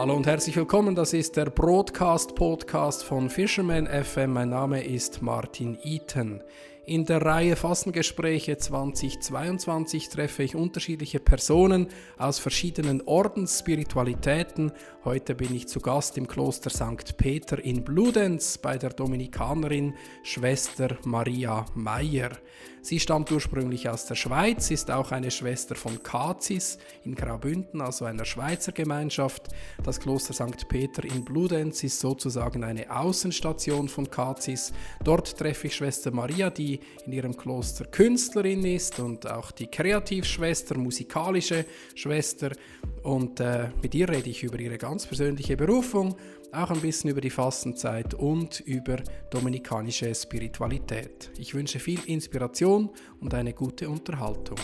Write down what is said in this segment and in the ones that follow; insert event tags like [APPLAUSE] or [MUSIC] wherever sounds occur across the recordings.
Hallo und herzlich willkommen. Das ist der Broadcast Podcast von Fisherman FM. Mein Name ist Martin Eaton. In der Reihe Fassengespräche 2022 treffe ich unterschiedliche Personen aus verschiedenen Ordensspiritualitäten. Heute bin ich zu Gast im Kloster St. Peter in Bludenz bei der Dominikanerin Schwester Maria Meyer. Sie stammt ursprünglich aus der Schweiz, ist auch eine Schwester von Kazis in Graubünden, also einer Schweizer Gemeinschaft. Das Kloster St. Peter in Bludenz ist sozusagen eine Außenstation von Kazis. Dort treffe ich Schwester Maria, die in ihrem Kloster Künstlerin ist und auch die Kreativschwester, musikalische Schwester. Und äh, mit ihr rede ich über ihre ganz persönliche Berufung auch ein bisschen über die Fastenzeit und über dominikanische Spiritualität. Ich wünsche viel Inspiration und eine gute Unterhaltung.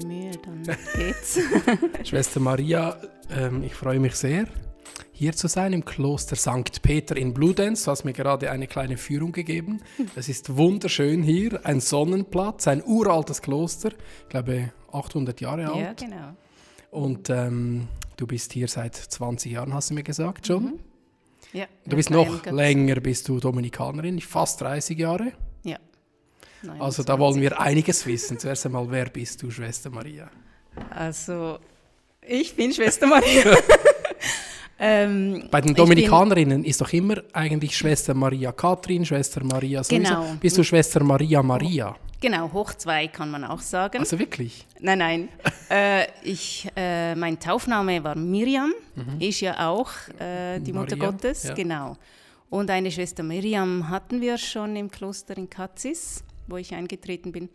Bemühe, dann [LAUGHS] geht's. [LAUGHS] Schwester Maria, ähm, ich freue mich sehr, hier zu sein im Kloster St. Peter in Bludenz. Du hast mir gerade eine kleine Führung gegeben. [LAUGHS] Es ist wunderschön hier, ein Sonnenplatz, ein uraltes Kloster, ich glaube 800 Jahre alt. Ja, genau. Und ähm, du bist hier seit 20 Jahren, hast du mir gesagt schon. Mhm. Ja, du bist noch länger, bist du Dominikanerin, fast 30 Jahre. 29. Also da wollen wir einiges wissen. Zuerst einmal, wer bist du, Schwester Maria? Also, ich bin Schwester Maria. [LAUGHS] Ähm, Bei den Dominikanerinnen ist doch immer eigentlich Schwester Maria Katrin, Schwester Maria sowieso. Genau. Bist du Schwester Maria Maria? Genau, hoch zwei kann man auch sagen. Also wirklich? Nein, nein. [LAUGHS] äh, ich, äh, mein Taufname war Miriam, mhm. ist ja auch äh, die Maria, Mutter Gottes, ja. genau. Und eine Schwester Miriam hatten wir schon im Kloster in Katzis, wo ich eingetreten bin.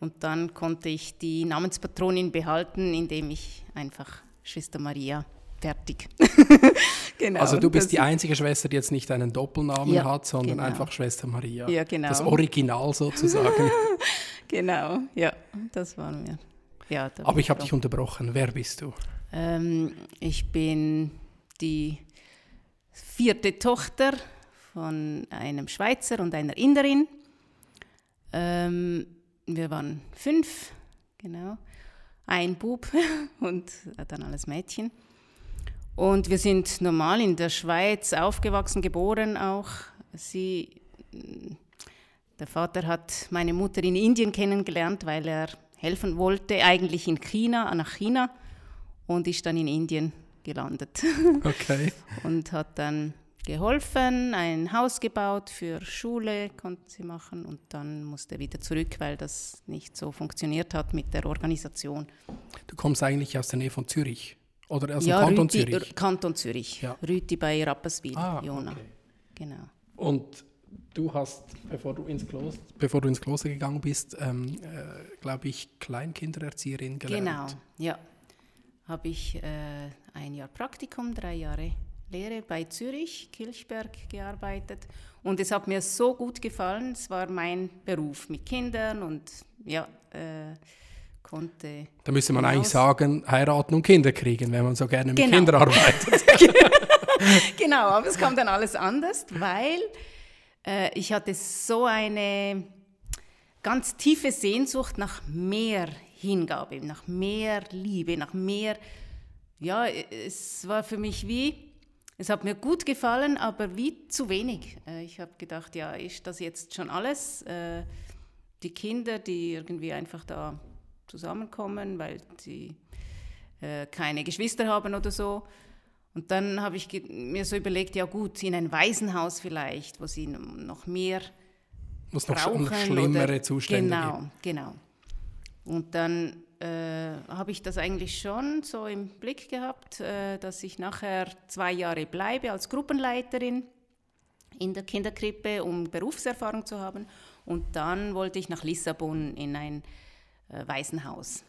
Und dann konnte ich die Namenspatronin behalten, indem ich einfach Schwester Maria fertig. [LAUGHS] genau. Also du bist die einzige Schwester, die jetzt nicht einen Doppelnamen ja, hat, sondern genau. einfach Schwester Maria. Ja, genau. Das Original sozusagen. [LAUGHS] genau, ja, das waren wir. Ja, Aber ich habe dich unterbrochen. Wer bist du? Ähm, ich bin die vierte Tochter von einem Schweizer und einer Inderin. Ähm, wir waren fünf, genau. Ein Bub [LAUGHS] und dann alles Mädchen. Und wir sind normal in der Schweiz aufgewachsen, geboren auch. Sie, der Vater hat meine Mutter in Indien kennengelernt, weil er helfen wollte, eigentlich in China, nach China, und ist dann in Indien gelandet. Okay. [LAUGHS] und hat dann geholfen, ein Haus gebaut für Schule, konnte sie machen und dann musste er wieder zurück, weil das nicht so funktioniert hat mit der Organisation. Du kommst eigentlich aus der Nähe von Zürich? Oder aus ja, dem Kanton Rüti, Zürich? Kanton Zürich. Ja. Rüti bei Rapperswil, ah, Jona. Okay. Genau. Und du hast, bevor du ins Kloster, bevor du ins Kloster gegangen bist, ähm, äh, glaube ich, Kleinkindererzieherin gelernt. Genau, ja. Habe ich äh, ein Jahr Praktikum, drei Jahre Lehre bei Zürich, Kilchberg gearbeitet. Und es hat mir so gut gefallen. Es war mein Beruf mit Kindern und ja, äh, konnte. Da müsste man eigentlich sagen, heiraten und Kinder kriegen, wenn man so gerne mit genau. Kindern arbeitet. [LAUGHS] genau, aber es kam dann alles anders, weil äh, ich hatte so eine ganz tiefe Sehnsucht nach mehr Hingabe, nach mehr Liebe, nach mehr, ja, es war für mich wie, es hat mir gut gefallen, aber wie zu wenig. Äh, ich habe gedacht, ja, ist das jetzt schon alles? Äh, die Kinder, die irgendwie einfach da zusammenkommen, weil sie äh, keine Geschwister haben oder so. Und dann habe ich mir so überlegt, ja gut, in ein Waisenhaus vielleicht, wo sie noch mehr wo es noch, noch schlimmere oder, Zustände genau, gibt. Genau, Und dann äh, habe ich das eigentlich schon so im Blick gehabt, äh, dass ich nachher zwei Jahre bleibe als Gruppenleiterin in der Kinderkrippe, um Berufserfahrung zu haben. Und dann wollte ich nach Lissabon in ein äh, Waisenhaus,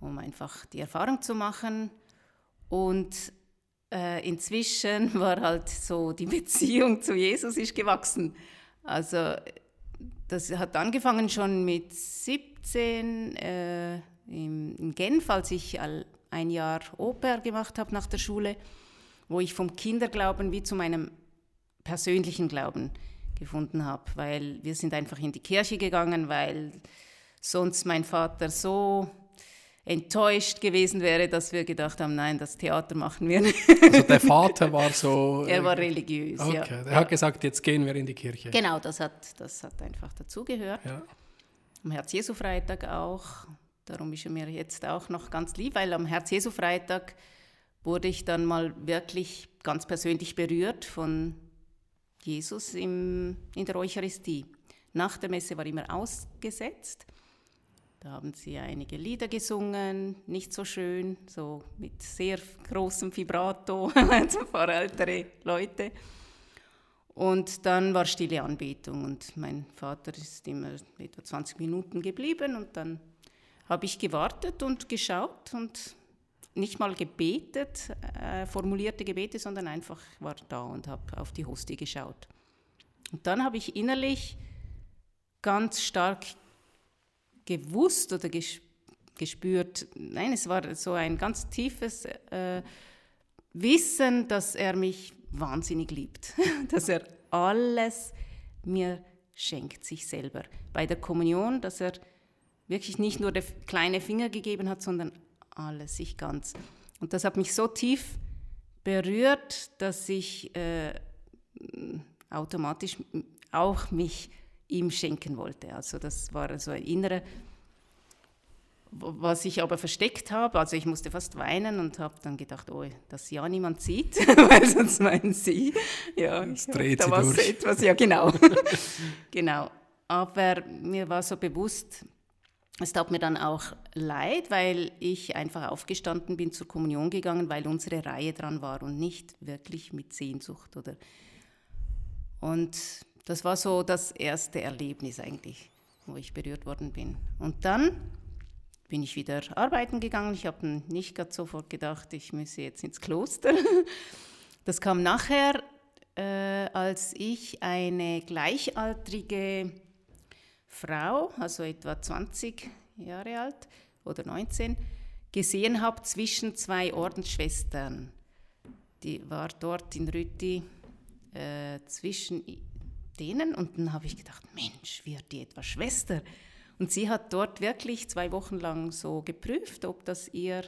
um einfach die Erfahrung zu machen. Und äh, inzwischen [LAUGHS] war halt so die Beziehung zu Jesus ist gewachsen. Also das hat angefangen schon mit 17 äh, in, in Genf, als ich ein Jahr Oper gemacht habe nach der Schule, wo ich vom Kinderglauben wie zu meinem persönlichen Glauben gefunden habe, weil wir sind einfach in die Kirche gegangen, weil sonst mein Vater so enttäuscht gewesen wäre, dass wir gedacht haben, nein, das Theater machen wir nicht. Also der Vater war so... [LAUGHS] er war religiös, okay. ja. Er hat gesagt, jetzt gehen wir in die Kirche. Genau, das hat, das hat einfach dazugehört. Ja. Am Herz-Jesu-Freitag auch. Darum ist er mir jetzt auch noch ganz lieb, weil am Herz-Jesu-Freitag wurde ich dann mal wirklich ganz persönlich berührt von Jesus im, in der Eucharistie. Nach der Messe war immer ausgesetzt da haben sie einige Lieder gesungen, nicht so schön, so mit sehr großem Vibrato, [LAUGHS] für ältere Leute. Und dann war stille Anbetung und mein Vater ist immer etwa 20 Minuten geblieben und dann habe ich gewartet und geschaut und nicht mal gebetet, äh, formulierte Gebete, sondern einfach war da und habe auf die Hostie geschaut. Und dann habe ich innerlich ganz stark gewusst oder gespürt. Nein, es war so ein ganz tiefes äh, Wissen, dass er mich wahnsinnig liebt, [LAUGHS] dass er alles mir schenkt, sich selber. Bei der Kommunion, dass er wirklich nicht nur der kleine Finger gegeben hat, sondern alles, sich ganz. Und das hat mich so tief berührt, dass ich äh, automatisch auch mich ihm schenken wollte. Also das war so ein innerer, was ich aber versteckt habe. Also ich musste fast weinen und habe dann gedacht, oh, dass ja niemand sieht, [LAUGHS] weil sonst meinen sie, ja, es dreht da durch. etwas, ja genau, [LAUGHS] genau. Aber mir war so bewusst, es tat mir dann auch leid, weil ich einfach aufgestanden bin, zur Kommunion gegangen, weil unsere Reihe dran war und nicht wirklich mit Sehnsucht oder und das war so das erste Erlebnis eigentlich, wo ich berührt worden bin. Und dann bin ich wieder arbeiten gegangen. Ich habe nicht gerade sofort gedacht, ich müsse jetzt ins Kloster. [LAUGHS] Das kam nachher, äh, als ich eine gleichaltrige Frau, also etwa 20 Jahre alt oder 19, gesehen habe zwischen zwei Ordensschwestern. Die war dort in Rütti äh, zwischen denen und dann habe ich gedacht, Mensch, wird die etwa Schwester? Und sie hat dort wirklich zwei Wochen lang so geprüft, ob das ihr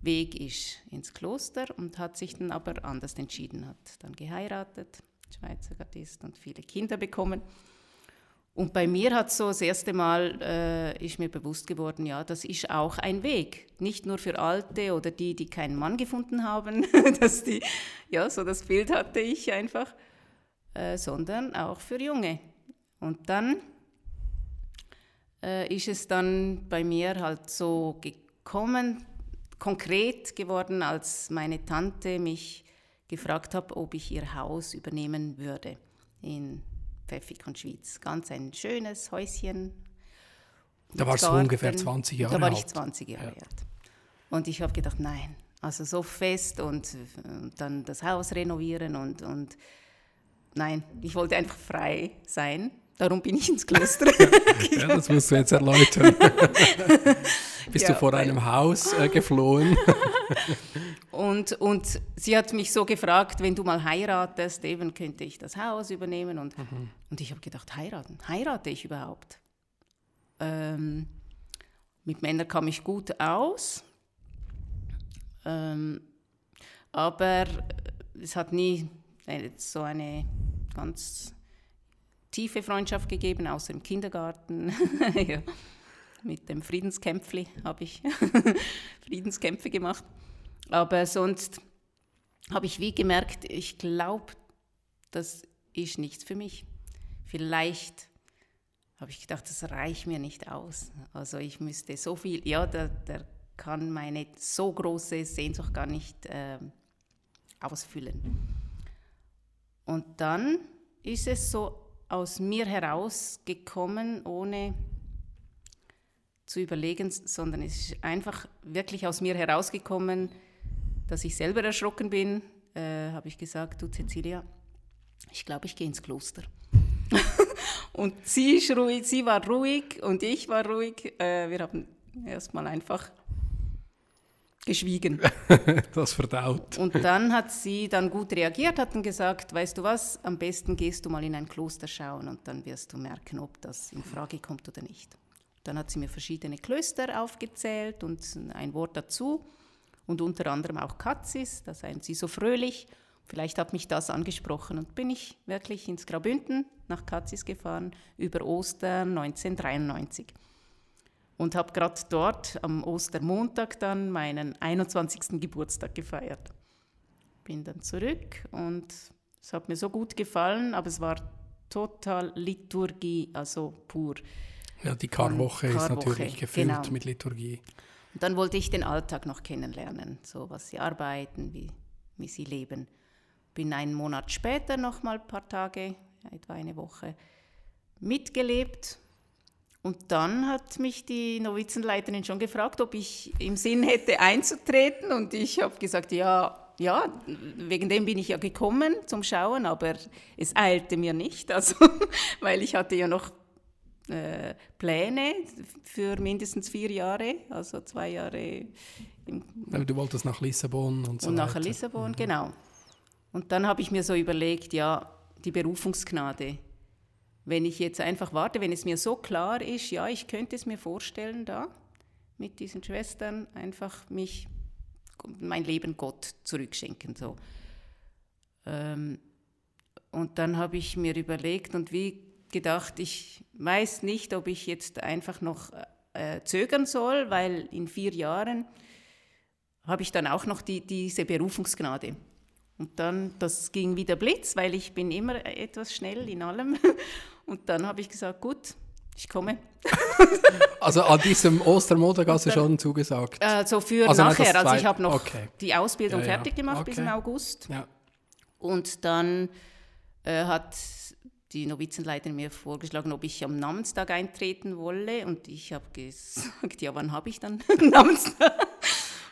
Weg ist ins Kloster und hat sich dann aber anders entschieden, hat dann geheiratet, Schweizer Gardist und viele Kinder bekommen. Und bei mir hat so das erste Mal äh, ist mir bewusst geworden, ja, das ist auch ein Weg, nicht nur für Alte oder die, die keinen Mann gefunden haben, [LAUGHS] dass die, ja, so das Bild hatte ich einfach, äh, sondern auch für Junge. Und dann äh, ist es dann bei mir halt so gekommen, konkret geworden, als meine Tante mich gefragt hat, ob ich ihr Haus übernehmen würde in Pfäffik und Schwyz. Ganz ein schönes Häuschen. Da warst du ungefähr 20 Jahre alt. Da war ich 20 Jahre ja. alt. Und ich habe gedacht, nein, also so fest und, und, dann das Haus renovieren und, und nein, ich wollte einfach frei sein. Darum bin ich ins Kloster. ja, das musst du jetzt erläutern. [LAUGHS] Bist ja, du vor einem Haus äh, [LAUGHS] geflohen? und, und sie hat mich so gefragt, wenn du mal heiratest, eben könnte ich das Haus übernehmen. Und, mhm. und ich habe gedacht, heiraten? Heirate ich überhaupt? Ähm, mit Männern kam ich gut aus. Ähm, aber es hat nie so eine ganz tiefe Freundschaft gegeben, außer im Kindergarten. [LAUGHS] ja. Mit dem Friedenskämpfli habe ich [LAUGHS] Friedenskämpfe gemacht. Aber sonst habe ich wie gemerkt, ich glaube, das ist nichts für mich. Vielleicht habe ich gedacht, das reicht mir nicht aus. Also ich müsste so viel, ja, der, der kann meine so große Sehnsucht gar nicht äh, ausfüllen. Und dann ist es so aus mir herausgekommen, ohne zu überlegen, sondern es ist einfach wirklich aus mir herausgekommen, dass ich selber erschrocken bin, äh, habe ich gesagt, du Cecilia, ich glaube, ich gehe ins Kloster. [LAUGHS] und sie, ruhig, sie war ruhig und ich war ruhig. Äh, wir haben erstmal einfach geschwiegen. [LAUGHS] das verdaut. Und dann hat sie dann gut reagiert, hat dann gesagt, weißt du was, am besten gehst du mal in ein Kloster schauen und dann wirst du merken, ob das in Frage kommt oder nicht. Dann hat sie mir verschiedene Klöster aufgezählt und ein Wort dazu und unter anderem auch Katzis, da seien sie so fröhlich. Vielleicht hat mich das angesprochen und bin ich wirklich ins Graubünden nach Katzis gefahren über Ostern 1993 und habe gerade dort am Ostermontag dann meinen 21. Geburtstag gefeiert. Bin dann zurück und es hat mir so gut gefallen, aber es war total Liturgie, also pur. Ja, die Karwoche ist natürlich gefüllt genau. mit Liturgie. Und dann wollte ich den Alltag noch kennenlernen, so was sie arbeiten, wie, wie sie leben. Bin einen Monat später noch mal ein paar Tage, etwa eine Woche, mitgelebt und dann hat mich die Novizenleiterin schon gefragt, ob ich im Sinn hätte einzutreten. Und ich habe gesagt, ja, ja, wegen dem bin ich ja gekommen zum Schauen, aber es eilte mir nicht, also, [LAUGHS] weil ich hatte ja noch äh, Pläne für mindestens vier Jahre, also zwei Jahre. aber du wolltest nach Lissabon und so Und nach Lissabon, mhm. genau. Und dann habe ich mir so überlegt, ja, die Berufungsgnade, wenn ich jetzt einfach warte, wenn es mir so klar ist, ja, ich könnte es mir vorstellen, da mit diesen Schwestern einfach mich, mein Leben Gott zurückschenken. So. Ähm, und dann habe ich mir überlegt und wie gedacht, ich weiß nicht, ob ich jetzt einfach noch äh, zögern soll, weil in vier Jahren habe ich dann auch noch die, diese Berufungsgnade. Und dann, das ging wieder Blitz, weil ich bin immer etwas schnell in allem. [LAUGHS] Und dann habe ich gesagt, gut, ich komme. also an diesem Ostermontag hast du schon zugesagt? Also für also nachher, also ich habe noch okay. die Ausbildung ja, ja. fertig gemacht okay. bis im August. Ja. Und dann äh, hat die Novizenleiterin mir vorgeschlagen, ob ich am Namenstag eintreten wolle. Und ich habe gesagt, [LAUGHS] ja, wann habe ich dann [LAUGHS] Namenstag?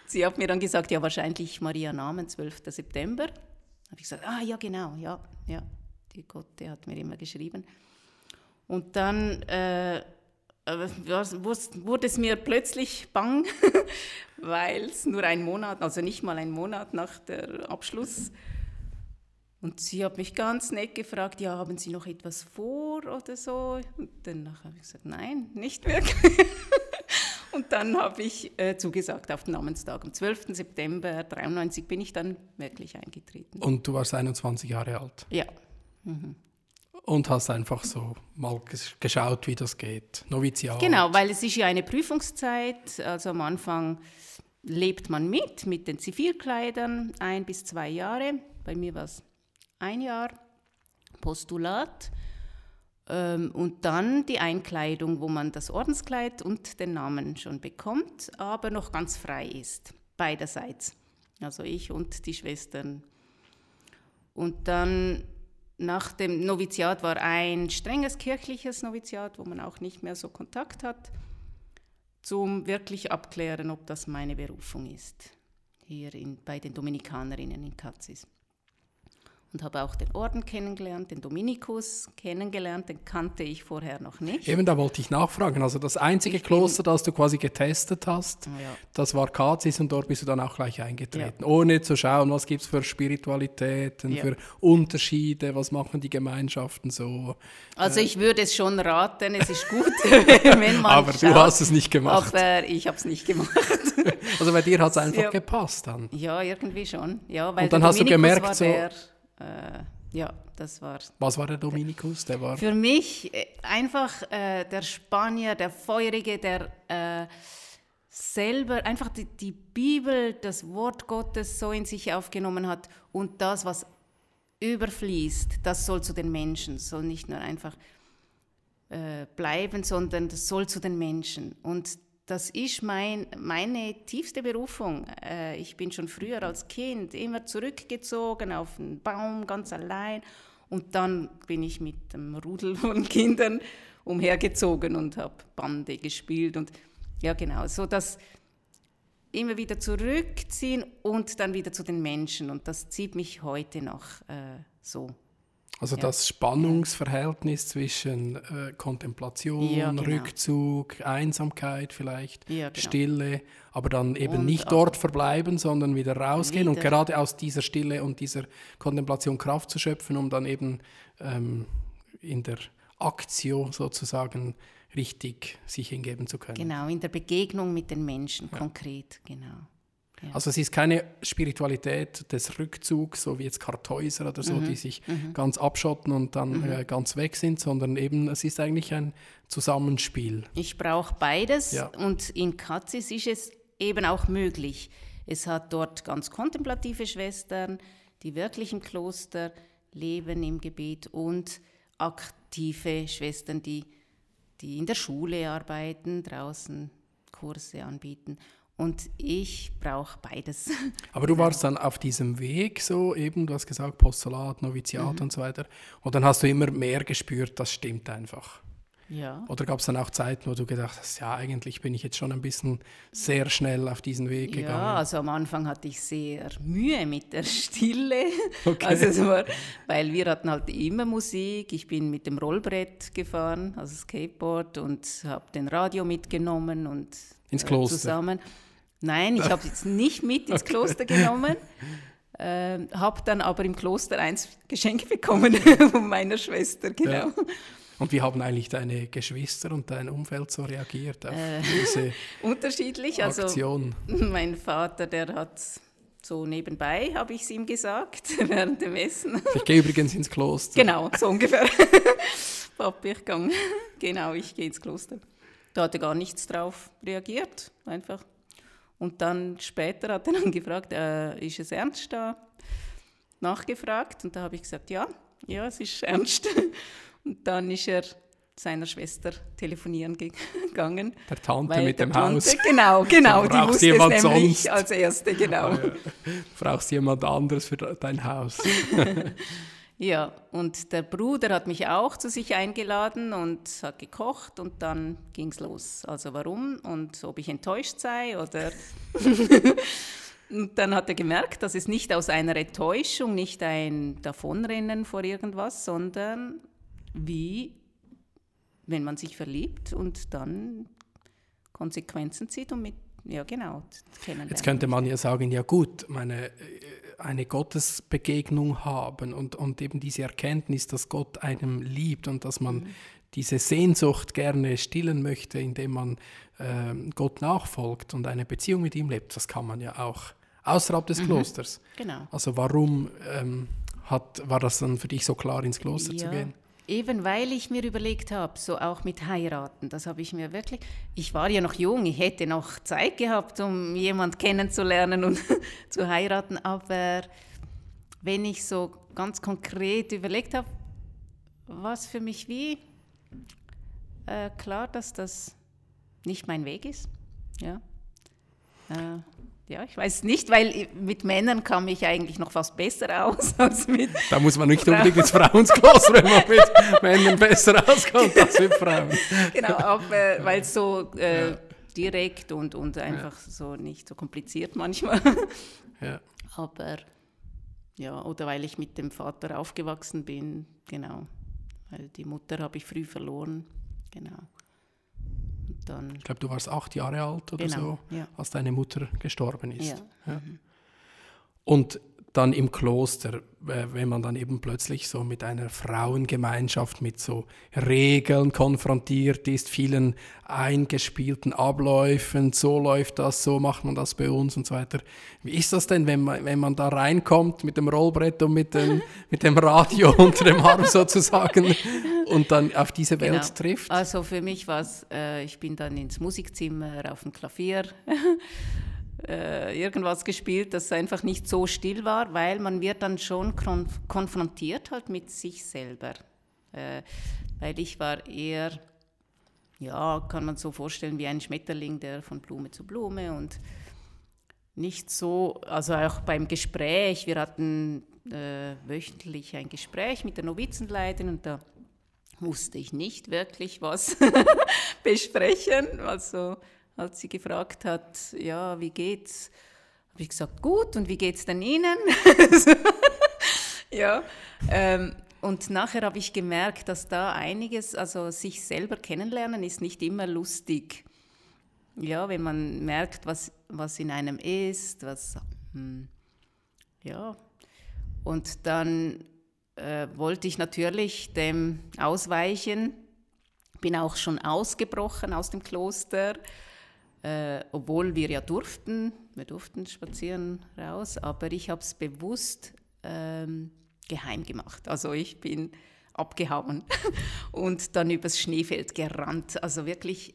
Sie hat mir dann gesagt, ja, wahrscheinlich Maria Namen, 12. September. Da habe ich gesagt, ah, ja, genau, ja, ja. Die Gott, der hat mir immer geschrieben. Und dann äh, wurde es mir plötzlich bang, [LAUGHS] weil es nur ein Monat, also nicht mal ein Monat nach der Abschluss. Und sie hat mich ganz nett gefragt, ja, haben Sie noch etwas vor oder so? Und danach habe ich gesagt, nein, nicht wirklich. [LAUGHS] Und dann habe ich äh, zugesagt auf den Namenstag. Am 12. September 1993 bin ich dann wirklich eingetreten. Und du warst 21 Jahre alt? Ja. Mhm und hast einfach so mal geschaut, wie das geht. Noviziat. Genau, weil es ist ja eine Prüfungszeit. Also am Anfang lebt man mit, mit den Zivilkleidern, ein bis zwei Jahre. Bei mir war es ein Jahr. Postulat. Ähm, und dann die Einkleidung, wo man das Ordenskleid und den Namen schon bekommt, aber noch ganz frei ist, beiderseits. Also ich und die Schwestern. Und dann nach dem Noviziat war ein strenges kirchliches Noviziat, wo man auch nicht mehr so Kontakt hat, zum wirklich abklären, ob das meine Berufung ist, hier in, bei den Dominikanerinnen in Katzis und habe auch den Orden kennengelernt, den Dominikus kennengelernt, den kannte ich vorher noch nicht. Eben, da wollte ich nachfragen. Also das einzige ich Kloster, das du quasi getestet hast, ja. das war Kazis und dort bist du dann auch gleich eingetreten, ja. ohne zu schauen, was gibt es für Spiritualitäten, ja. für Unterschiede, was machen die Gemeinschaften so. Also ich würde es schon raten, es ist gut, [LAUGHS] wenn man Aber schaut, du hast es nicht gemacht. Aber ich habe es nicht gemacht. [LAUGHS] also bei dir hat es einfach gepasst dann. Ja, irgendwie schon. Ja, weil und dann hast du gemerkt, so... Äh, ja, das war. Was war der Dominikus? Der war für mich äh, einfach äh, der Spanier, der Feurige, der äh, selber einfach die, die, Bibel, das Wort Gottes so in sich aufgenommen hat und das, was überfließt, das soll zu den Menschen, soll nicht nur einfach äh, bleiben, sondern das soll zu den Menschen. Und das ist mein, meine tiefste Berufung. Äh, ich bin schon früher als Kind immer zurückgezogen auf einen Baum ganz allein und dann bin ich mit einem Rudel von [LAUGHS] Kindern umhergezogen und habe Bande gespielt und ja genau, so das immer wieder zurückziehen und dann wieder zu den Menschen und das zieht mich heute noch äh, so. Also ja. das Spannungsverhältnis zwischen äh, Kontemplation, ja, genau. Rückzug, Einsamkeit vielleicht, ja, genau. Stille, aber dann eben und nicht dort verbleiben, sondern wieder rausgehen wieder. und gerade aus dieser Stille und dieser Kontemplation Kraft zu schöpfen, um dann eben ähm, in der Aktio sozusagen richtig sich hingeben zu können. Genau, in der Begegnung mit den Menschen konkret, genau. Also es ist keine Spiritualität des Rückzugs, so wie jetzt Kartäuser oder so, mhm. die sich mhm. ganz abschotten und dann mhm. äh, ganz weg sind, sondern eben es ist eigentlich ein Zusammenspiel. Ich brauche beides ja. und in Katzis ist es eben auch möglich. Es hat dort ganz kontemplative Schwestern, die wirklich im Kloster leben im Gebet und aktive Schwestern, die, die in der Schule arbeiten, draußen Kurse anbieten. Und ich brauche beides. [LAUGHS] Aber du warst dann auf diesem Weg so eben, du hast gesagt, Postulat, Noviziat mhm. und so weiter. Und dann hast du immer mehr gespürt, das stimmt einfach. Ja. Oder gab es dann auch Zeiten, wo du gedacht hast, ja, eigentlich bin ich jetzt schon ein bisschen sehr schnell auf diesen Weg gegangen? Ja, also am Anfang hatte ich sehr Mühe mit der Stille. [LAUGHS] Okay. Also war, weil wir hatten halt immer Musik. Ich bin mit dem Rollbrett gefahren, also Skateboard, und habe den Radio mitgenommen und ins Kloster. zusammen. Nein, ich habe es nicht mit ins [LAUGHS] Kloster genommen. Äh, habe dann aber im Kloster eins geschenkt bekommen [LAUGHS] von meiner Schwester, genau. Ja. Und wie haben eigentlich deine Geschwister und dein Umfeld so reagiert auf äh, diese [LAUGHS] Unterschiedlich. Also Aktion? Also mein Vater, der hat so nebenbei, habe ich es ihm gesagt, während dem Essen. Ich gehe übrigens ins Kloster. Genau, so ungefähr. Papi, ich gehe. Genau, ich gehe ins Kloster. Da hat er gar nichts drauf reagiert, einfach. Und dann später hat er dann [LAUGHS] gefragt, äh, ist es ernst da? Nachgefragt und da habe ich gesagt, ja, ja, es ist ernst. [LAUGHS] Und dann ist er seiner Schwester telefonieren [LAUGHS] gegangen. Der Tante mit dem Tante, Haus. Genau, genau, die wusste jemand es nämlich sonst. als erste, genau. Oh, ja. Brauchst jemand anderes für dein Haus. Ja, und der Bruder hat mich auch zu sich eingeladen und hat gekocht und dann ging es los. Also warum und ob ich enttäuscht sei oder... [LAUGHS] und dann hat er gemerkt, dass es nicht aus einer Enttäuschung, nicht ein Davonrennen vor irgendwas, sondern wie, wenn man sich verliebt und dann Konsequenzen zieht und mit ja, genau. Jetzt könnte man ja sagen, ja gut, meine, äh, eine Gottesbegegnung haben und, und eben diese Erkenntnis, dass Gott einem liebt und dass man mhm. diese Sehnsucht gerne stillen möchte, indem man äh, Gott nachfolgt und eine Beziehung mit ihm lebt, das kann man ja auch außerhalb des mhm. Klosters. Genau. Also warum ähm, hat, war das dann für dich so klar, ins Kloster ja. zu gehen? Eben weil ich mir überlegt habe, so auch mit heiraten, das habe ich mir wirklich, ich war ja noch jung, ich hätte noch Zeit gehabt, um jemand kennenzulernen und [LAUGHS] zu heiraten, aber wenn ich so ganz konkret überlegt habe, was für mich wie äh, klar, dass das nicht mein Weg ist, ja. Äh, ja, ich weiß nicht, weil mit Männern kam ich eigentlich noch fast besser aus [LAUGHS] als mit Da muss man nicht unbedingt ins Frauenkloster, wenn man mit Männern besser auskommt als mit Frauen. Genau, aber weil es so äh, ja. direkt und, und einfach ja. so nicht so kompliziert manchmal. Ja. Aber ja, oder weil ich mit dem Vater aufgewachsen bin, genau. Weil die Mutter habe ich früh verloren, genau dann. Ich glaube, du warst acht Jahre alt oder genau, so, ja. als deine Mutter gestorben ist. Ja. Ja. Mhm. Und dann im Kloster, wenn man dann eben plötzlich so mit einer Frauengemeinschaft mit so Regeln konfrontiert ist, vielen eingespielten Abläufen, so läuft das, so macht man das bei uns und so weiter. Wie ist das denn, wenn man, wenn man da reinkommt mit dem Rollbrett und mit dem, [LAUGHS] mit dem Radio unter dem Arm sozusagen und dann auf diese Welt genau. trifft? Also für mich war es, äh, ich bin dann ins Musikzimmer auf dem Klavier äh, irgendwas gespielt, das einfach nicht so still war, weil man wird dann schon konfrontiert halt mit sich selber. Äh, weil ich war eher, ja, kann man so vorstellen, wie ein Schmetterling, der von Blume zu Blume und nicht so, also auch beim Gespräch, wir hatten äh, wöchentlich ein Gespräch mit der Novizenleiterin und da musste ich nicht wirklich was [LAUGHS] besprechen, also als sie gefragt hat, ja, wie geht's? Habe ich gesagt, gut, und wie geht's denn Ihnen? [LAUGHS] ja, ähm, und nachher habe ich gemerkt, dass da einiges, also sich selber kennenlernen, ist nicht immer lustig. Ja, wenn man merkt, was, was in einem ist, was, hm, ja. Und dann äh, wollte ich natürlich dem ausweichen, bin auch schon ausgebrochen aus dem Kloster, äh, obwohl wir ja durften, wir durften spazieren raus, aber ich habe es bewusst ähm, geheim gemacht. Also ich bin abgehauen [LAUGHS] und dann übers Schneefeld gerannt. Also wirklich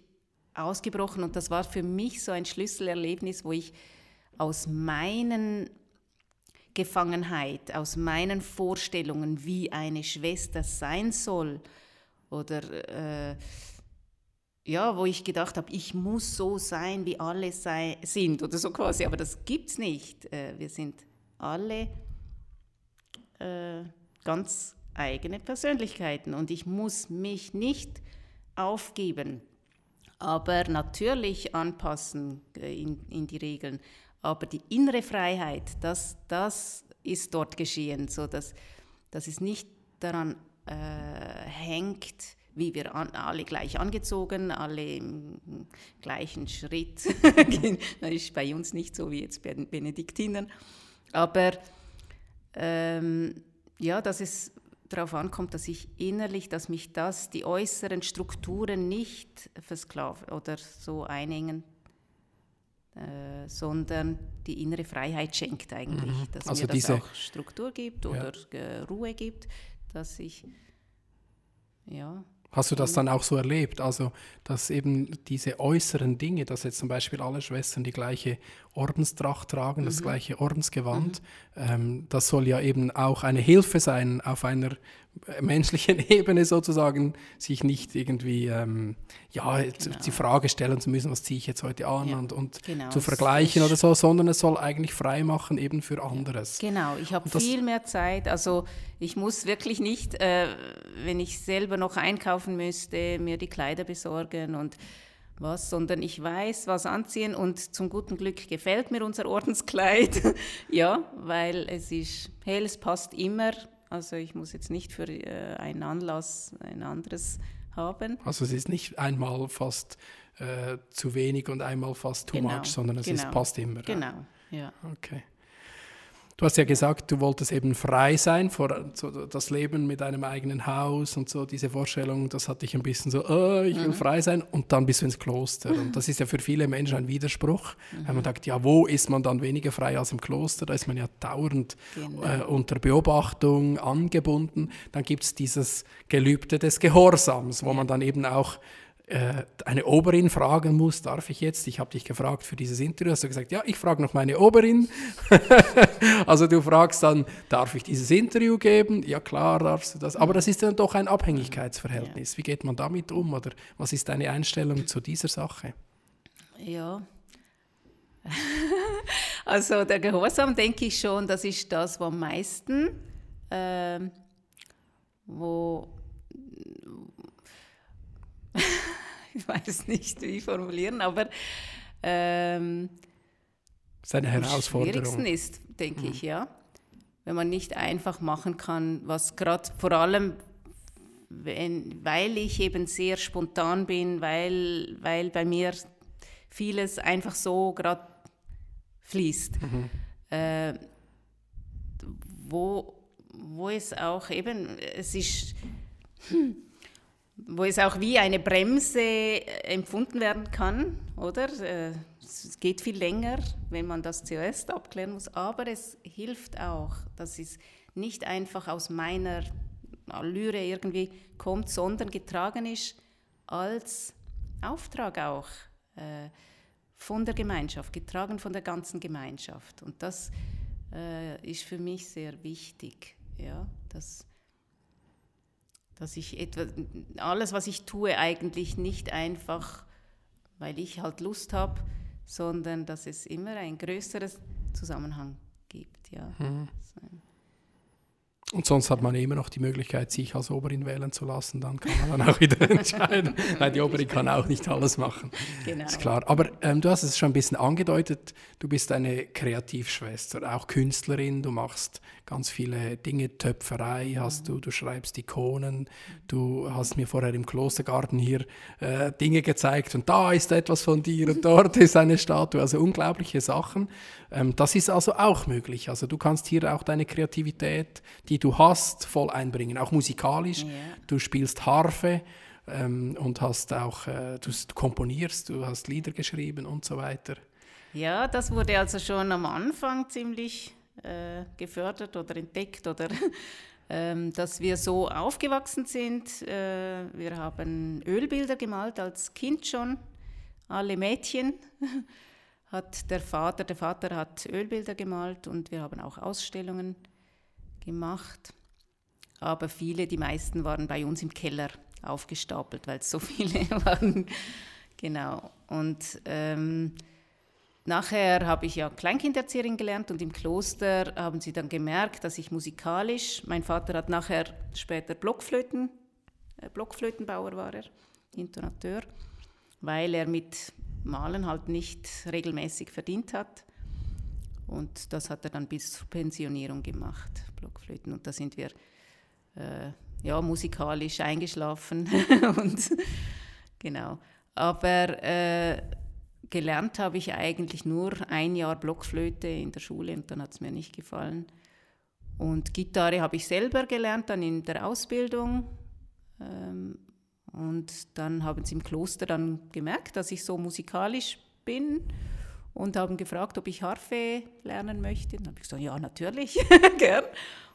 ausgebrochen. Und das war für mich so ein Schlüsselerlebnis, wo ich aus meinen Gefangenheit, aus meinen Vorstellungen, wie eine Schwester sein soll, oder äh, ja, wo ich gedacht habe, ich muss so sein, wie alle sei, sind, oder so quasi, aber das gibt es nicht. Äh, wir sind alle äh, ganz eigene Persönlichkeiten und ich muss mich nicht aufgeben, aber natürlich anpassen äh, in, in die Regeln. Aber die innere Freiheit, das, das ist dort geschehen, so dass, dass es nicht daran äh, hängt, wie wir an, alle gleich angezogen, alle im gleichen Schritt. [LAUGHS] das ist bei uns nicht so wie jetzt bei den Benediktinern. Aber ähm, ja, dass es darauf ankommt, dass ich innerlich, dass mich das, die äußeren Strukturen nicht versklaven oder so einengen, äh, sondern die innere Freiheit schenkt eigentlich, mhm. dass also mir das auch Struktur gibt oder ja. Ruhe gibt, dass ich ja Hast du das dann auch so erlebt? Also, dass eben diese äußeren Dinge, dass jetzt zum Beispiel alle Schwestern die gleiche Ordenstracht tragen, mhm. das gleiche Ordensgewand, mhm. ähm, das soll ja eben auch eine Hilfe sein auf einer menschlichen [LAUGHS] Ebene sozusagen, sich nicht irgendwie ähm, ja, genau. die Frage stellen zu müssen, was ziehe ich jetzt heute an ja, und, und genau. zu vergleichen oder so, sondern es soll eigentlich frei machen eben für anderes. Genau, ich habe viel mehr Zeit. Also ich muss wirklich nicht, äh, wenn ich selber noch einkaufen müsste, mir die Kleider besorgen und was, sondern ich weiß, was anziehen und zum guten Glück gefällt mir unser Ordenskleid. [LAUGHS] ja, weil es ist hell, es passt immer also ich muss jetzt nicht für äh, einen Anlass ein anderes haben. Also es ist nicht einmal fast äh, zu wenig und einmal fast too genau, much, sondern es genau, ist, passt immer. Genau, ja. Okay. Du hast ja gesagt, du wolltest eben frei sein vor so das Leben mit einem eigenen Haus und so diese Vorstellung, das hatte ich ein bisschen so, oh, ich will mhm. frei sein und dann bist du ins Kloster und das ist ja für viele Menschen ein Widerspruch, mhm. wenn man sagt, ja, wo ist man dann weniger frei als im Kloster? Da ist man ja dauernd genau. äh, unter Beobachtung angebunden. Dann gibt es dieses Gelübde des Gehorsams, wo ja. man dann eben auch eine Oberin fragen muss, darf ich jetzt? Ich habe dich gefragt für dieses Interview, hast du gesagt, ja, ich frage noch meine Oberin. [LAUGHS] also du fragst dann, darf ich dieses Interview geben? Ja klar, darfst du das. Aber das ist dann doch ein Abhängigkeitsverhältnis. Wie geht man damit um oder was ist deine Einstellung zu dieser Sache? Ja. [LAUGHS] also der Gehorsam, denke ich schon, das ist das, was am meisten, äh, wo [LAUGHS] ich weiß nicht, wie formulieren, aber ähm, seine Herausforderung. Schwierigsten ist, denke mhm. ich, ja. Wenn man nicht einfach machen kann, was gerade vor allem, wenn, weil ich eben sehr spontan bin, weil, weil bei mir vieles einfach so gerade fließt. Mhm. Äh, wo, wo es auch eben, es ist, hm, wo es auch wie eine Bremse äh, empfunden werden kann, oder? Äh, es geht viel länger, wenn man das zuerst abklären muss, aber es hilft auch, dass es nicht einfach aus meiner Allüre irgendwie kommt, sondern getragen ist als Auftrag auch äh, von der Gemeinschaft, getragen von der ganzen Gemeinschaft. Und das ist für mich sehr wichtig, ja, dass dass ich etwa alles, was ich tue, eigentlich nicht einfach, weil ich halt Lust habe, sondern dass es immer ein größeres Zusammenhang gibt. Ja. Mhm. Und sonst hat man immer noch die Möglichkeit, sich als Oberin wählen zu lassen. Dann kann man dann auch wieder [LAUGHS] entscheiden, weil die Oberin kann auch nicht alles machen. Genau. Ist klar. Aber ähm, du hast es schon ein bisschen angedeutet. Du bist eine Kreativschwester, auch Künstlerin. Du machst ganz viele Dinge. Töpferei hast mhm. du, du schreibst Ikonen. Du hast mir vorher im Klostergarten hier äh, Dinge gezeigt und da ist etwas von dir und dort ist eine Statue. Also unglaubliche Sachen. Ähm, das ist also auch möglich. Also du kannst hier auch deine Kreativität, die du hast, voll einbringen, auch musikalisch. Ja. Du spielst Harfe ähm, und hast auch, äh, du, du komponierst, du hast Lieder geschrieben und so weiter. Ja, das wurde also schon am Anfang ziemlich äh, gefördert oder entdeckt oder [LAUGHS] ähm, dass wir so aufgewachsen sind. Äh, wir haben Ölbilder gemalt als Kind schon, alle Mädchen. [LAUGHS] hat der Vater, der Vater hat Ölbilder gemalt und wir haben auch Ausstellungen gemacht. Aber viele, die meisten waren bei uns im Keller aufgestapelt, weil es so [LAUGHS] viele waren. genau. Und ähm, nachher habe ich ja Kleinkinderzieherin gelernt und im Kloster haben sie dann gemerkt, dass ich musikalisch, mein Vater hat nachher später Blockflöten, äh, Blockflötenbauer war er, Intonateur, weil er mit Malen halt nicht regelmäßig verdient hat. Und das hat er dann bis zur Pensionierung gemacht, Blockflöten. Und da sind wir äh, ja, musikalisch eingeschlafen. [LAUGHS] und, genau. Aber äh, gelernt habe ich eigentlich nur ein Jahr Blockflöte in der Schule und dann hat es mir nicht gefallen. Und Gitarre habe ich selber gelernt, dann in der Ausbildung. Ähm, und dann haben sie im Kloster dann gemerkt, dass ich so musikalisch bin und haben gefragt, ob ich Harfe lernen möchte. Dann habe ich gesagt, ja, natürlich, [LAUGHS] gern.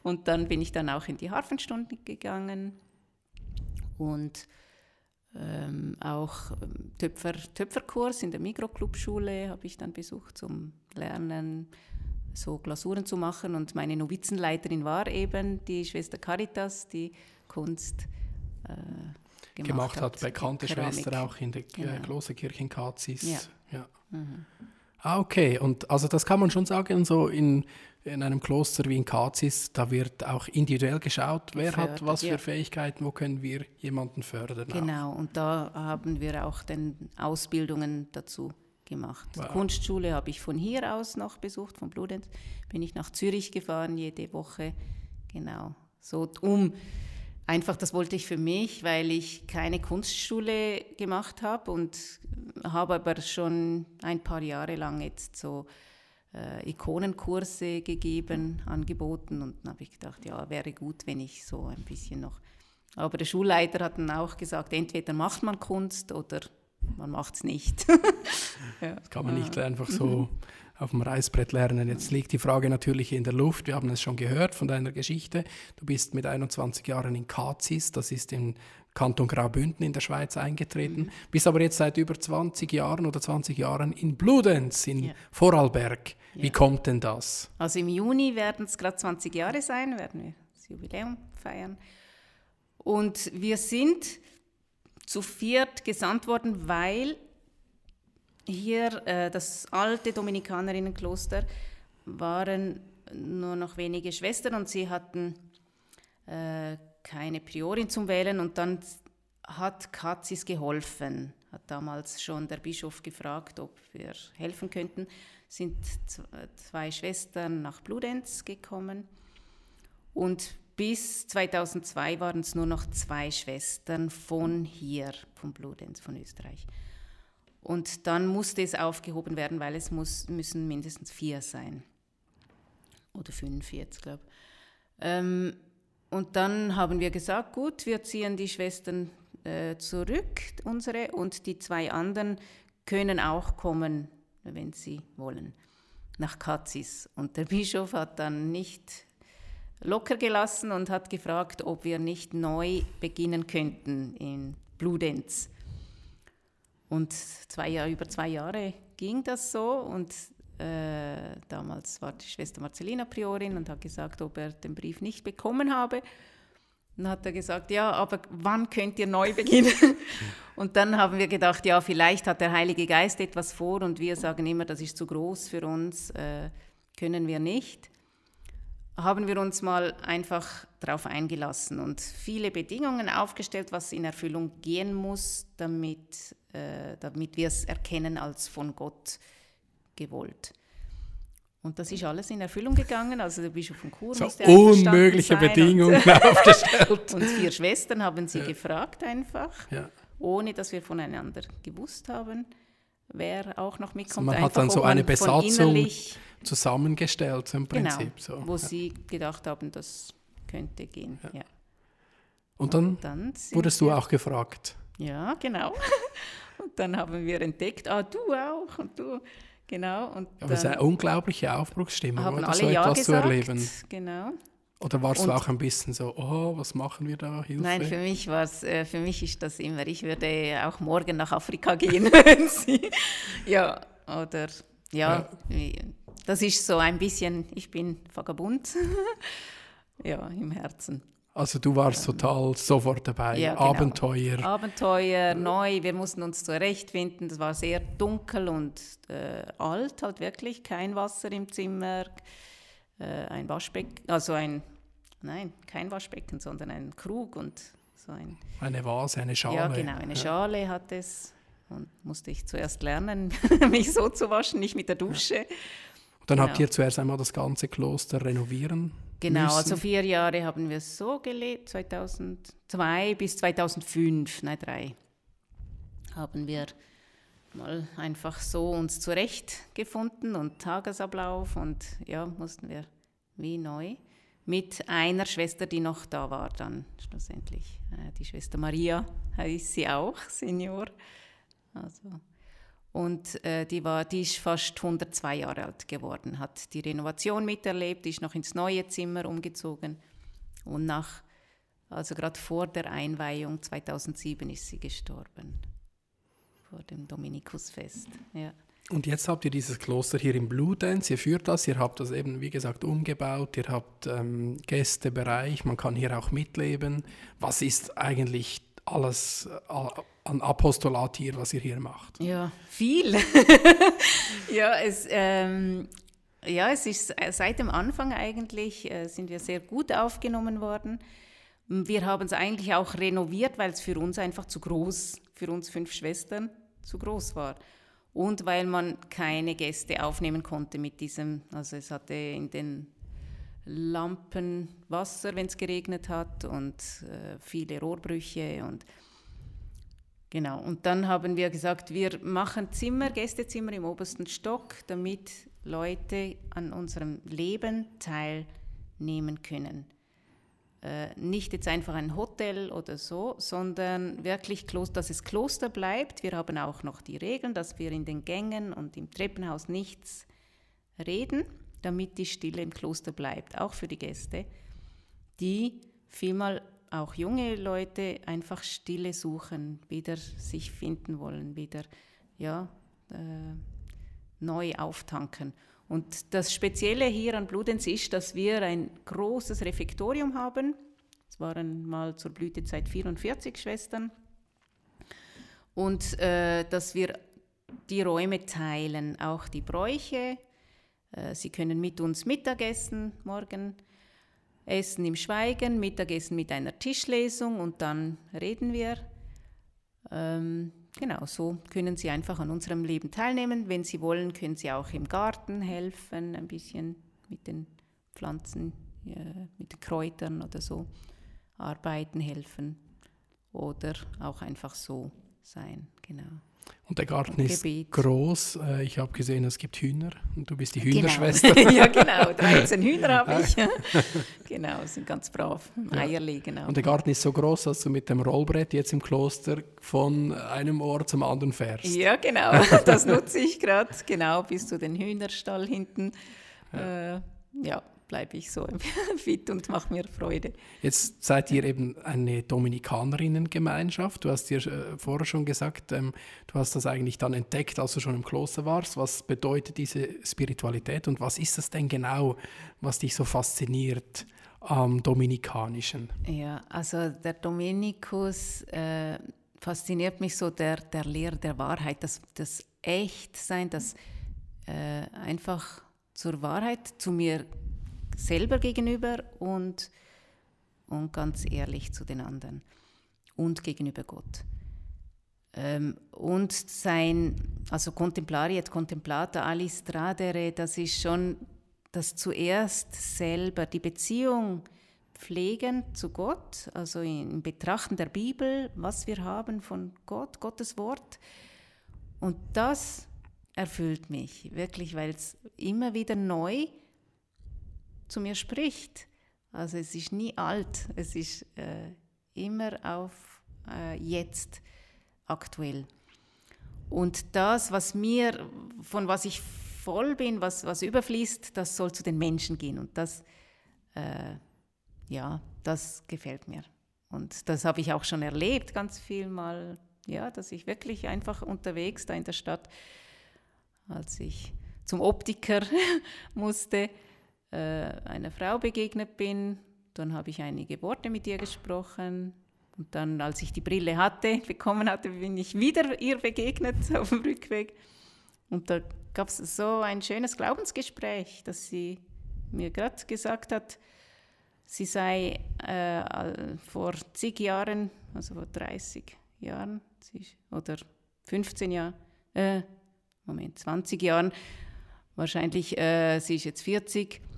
Und dann bin ich dann auch in die Harfenstunde gegangen und ähm, auch ähm, Töpfer, Töpferkurs in der Mikroclubschule habe ich dann besucht zum Lernen, so Glasuren zu machen. Und meine Novizenleiterin war eben die Schwester Caritas, die Kunst. Äh, gemacht, gemacht hat. Bekannte. Schwester auch in der genau. Klosterkirche in Kazis. Ja. ja. Mhm. Ah, okay. Und also das kann man schon sagen, so in, in einem Kloster wie in Kazis, da wird auch individuell geschaut, wer Fördert, hat was für ja. Fähigkeiten, wo können wir jemanden fördern. Genau, auch. und da haben wir auch den Ausbildungen dazu gemacht. Wow. Kunstschule habe ich von hier aus noch besucht, von Bludenz bin ich nach Zürich gefahren jede Woche. Genau, so um einfach, das wollte ich für mich, weil ich keine Kunstschule gemacht habe und habe aber schon ein paar Jahre lang jetzt so äh, Ikonenkurse gegeben, angeboten und dann habe ich gedacht, ja, wäre gut, wenn ich so ein bisschen noch. Aber der Schulleiter hat dann auch gesagt, entweder macht man Kunst oder man macht es nicht. [LAUGHS] ja. Das kann man nicht einfach so [LAUGHS] auf dem Reißbrett lernen. Jetzt liegt die Frage natürlich in der Luft. Wir haben es schon gehört von deiner Geschichte. Du bist mit 21 Jahren in Kazis, das ist im Kanton Graubünden in der Schweiz eingetreten, mhm. bist aber jetzt seit über 20 Jahren oder 20 Jahren in Bludenz, in ja. Vorarlberg. Wie ja. kommt denn das? Also im Juni werden es gerade 20 Jahre sein, werden wir das Jubiläum feiern. Und wir sind zu viert gesandt worden, weil hier äh, das alte Dominikanerinnenkloster waren nur noch wenige Schwestern und sie hatten äh, keine Priorin zum Wählen und dann hat Katzis geholfen, hat damals schon der Bischof gefragt, ob wir helfen könnten, sind zwei Schwestern nach Bludenz gekommen und bis 2002 waren es nur noch zwei Schwestern von hier, von Bludenz, von Österreich. Und dann musste es aufgehoben werden, weil es muss, müssen mindestens vier sein. Oder fünf jetzt, glaube ich. Ähm, und dann haben wir gesagt, gut, wir ziehen die Schwestern äh, zurück, unsere, und die zwei anderen können auch kommen, wenn sie wollen, nach Katzis. Und der Bischof hat dann nicht locker gelassen und hat gefragt, ob wir nicht neu beginnen könnten in Bludenz. Und zwei Jahr, über zwei Jahre ging das so und äh, damals war die Schwester Marcelina Priorin und hat gesagt, ob er den Brief nicht bekommen habe. Dann hat er gesagt, ja, aber wann könnt ihr neu beginnen? [LAUGHS] und dann haben wir gedacht, ja, vielleicht hat der Heilige Geist etwas vor und wir sagen immer, das ist zu groß für uns, äh, können wir nicht. haben wir uns mal einfach darauf eingelassen und viele Bedingungen aufgestellt, was in Erfüllung gehen muss, damit, äh, damit wir es erkennen als von Gott gewollt. Und das ist alles in Erfüllung gegangen. Also der Bischof von Chur so musste unmögliche Bedingungen und, [LAUGHS] aufgestellt. und vier Schwestern haben sie ja. gefragt einfach, ja. ohne dass wir voneinander gewusst haben, wer auch noch mitkommt. Also man hat dann so eine Besatzung zusammengestellt im genau, Prinzip. Genau, so. wo ja. sie gedacht haben, das könnte gehen. Und dann, und dann wurdest du auch gefragt. Ja, genau. [LAUGHS] Und dann haben wir entdeckt, ah, du auch und du. Genau. Und Aber es ist eine unglaubliche Aufbruchsstimmung, haben oder alle so ja etwas gesagt, zu erleben. Genau. Oder warst und du auch ein bisschen so, oh, was machen wir da? Hilfe? Nein, für mich, war's, äh, für mich ist das immer, ich würde auch morgen nach Afrika [LAUGHS] gehen, [LAUGHS] wenn sie. Ja, oder ja, ja, das ist so ein bisschen, ich bin vagabund, ja, im Herzen. Also du warst total sofort dabei, ja, genau. Abenteuer. Abenteuer, neu, wir mussten uns zurechtfinden, das war sehr dunkel und äh, alt halt wirklich, kein Wasser im Zimmer, äh, ein Waschbecken, also ein, nein, kein Waschbecken, sondern ein Krug und so ein... Eine Vase, eine Schale. Ja genau, eine ja. Schale hat es und musste ich zuerst lernen, [LAUGHS] mich so zu waschen, nicht mit der Dusche. Ja. Dann genau. habt ihr zuerst einmal das ganze Kloster renovieren Genau, müssen. also vier Jahre haben wir so gelebt, 2002 bis 2005, nein drei, haben wir mal einfach so uns zurechtgefunden und Tagesablauf und ja, mussten wir wie neu mit einer Schwester, die noch da war dann schlussendlich. Äh, die Schwester Maria heißt sie auch, Senior. Also und äh, die, war, die ist fast 102 Jahre alt geworden, hat die Renovation miterlebt, ist noch ins neue Zimmer umgezogen. Und nach, also gerade vor der Einweihung 2007 ist sie gestorben. Vor dem Dominikusfest. Ja. Und jetzt habt ihr dieses Kloster hier im Bludenz, ihr führt das, ihr habt das eben, wie gesagt, umgebaut, ihr habt ähm, Gästebereich, man kann hier auch mitleben. Was ist eigentlich alles äh, an Apostolat hier, was ihr hier macht? Ja, viel. [LAUGHS] ja, es, ähm, ja, es ist äh, seit dem Anfang eigentlich, äh, sind wir sehr gut aufgenommen worden. Wir haben es eigentlich auch renoviert, weil es für uns einfach zu groß, für uns fünf Schwestern, zu groß war. Und weil man keine Gäste aufnehmen konnte mit diesem, also es hatte in den Lampen Wasser, wenn es geregnet hat und äh, viele Rohrbrüche und genau. Und dann haben wir gesagt, wir machen Zimmer, Gästezimmer im obersten Stock, damit Leute an unserem Leben teilnehmen können. Äh, nicht jetzt einfach ein Hotel oder so, sondern wirklich, dass es Kloster bleibt. Wir haben auch noch die Regeln, dass wir in den Gängen und im Treppenhaus nichts reden damit die Stille im Kloster bleibt, auch für die Gäste, die vielmal auch junge Leute einfach Stille suchen, wieder sich finden wollen, wieder ja, äh, neu auftanken. Und das Spezielle hier an Bludenz ist, dass wir ein großes Refektorium haben. Es waren mal zur Blütezeit 44 Schwestern. Und äh, dass wir die Räume teilen, auch die Bräuche, äh, Sie können mit uns Mittagessen morgen, essen im Schweigen, Mittagessen mit einer Tischlesung und dann reden wir. Ähm, genau, so können Sie einfach an unserem Leben teilnehmen. Wenn Sie wollen, können Sie auch im Garten helfen, ein bisschen mit den Pflanzen, äh, mit den Kräutern oder so arbeiten, helfen oder auch einfach so sein. Genau. Und der Garten ist groß. Äh, ich habe gesehen, es gibt Hühner und du bist die genau. Hühnerschwester. [LAUGHS] ja, genau. 13 Hühner habe ich. [LAUGHS] genau, sind ganz brav. Eier legen auch. Und der Garten ist so groß, dass du mit dem Rollbrett jetzt im Kloster von einem Ort zum anderen fährst. Ja, genau. [LAUGHS] Das nutze ich gerade. Genau, bis zu den Hühnerstall hinten. Ja. Äh, ja bleibe ich so [LAUGHS] fit und mache mir Freude. Jetzt seid ihr eben eine Dominikanerinnengemeinschaft. Du hast dir äh, vorher schon gesagt, ähm, du hast das eigentlich dann entdeckt, als du schon im Kloster warst. Was bedeutet diese Spiritualität und was ist das denn genau, was dich so fasziniert am Dominikanischen? Ja, also der Dominikus äh, fasziniert mich so der, der Lehre der Wahrheit, das, das Echtsein, das äh, einfach zur Wahrheit zu mir selber gegenüber und, und ganz ehrlich zu den anderen und gegenüber Gott. Ähm, und sein, also Contemplari et Contemplata alis tradere, das ist schon das zuerst selber, die Beziehung pflegen zu Gott, also im Betrachten der Bibel, was wir haben von Gott, Gottes Wort. Und das erfüllt mich wirklich, weil es immer wieder neu zu mir spricht. Also es ist nie alt, es ist äh, immer auf äh, jetzt aktuell. Und das, was mir, von was ich voll bin, was, was überfließt, das soll zu den Menschen gehen. Und das, äh, ja, das gefällt mir. Und das habe ich auch schon erlebt, ganz viel mal, ja, dass ich wirklich einfach unterwegs da in der Stadt, als ich zum Optiker [LAUGHS] musste, äh, einer Frau begegnet bin. Dann habe ich einige Worte mit ihr gesprochen. Und dann, als ich die Brille hatte, [LAUGHS] bekommen hatte, bin ich wieder ihr begegnet [LAUGHS] auf dem Rückweg. Und da gab es so ein schönes Glaubensgespräch, dass sie mir gerade gesagt hat, sie sei äh, vor zig Jahren, also vor 30 Jahren oder 15 Jahren, äh, Moment, 20 Jahren, wahrscheinlich, äh, sie ist jetzt 40, äh,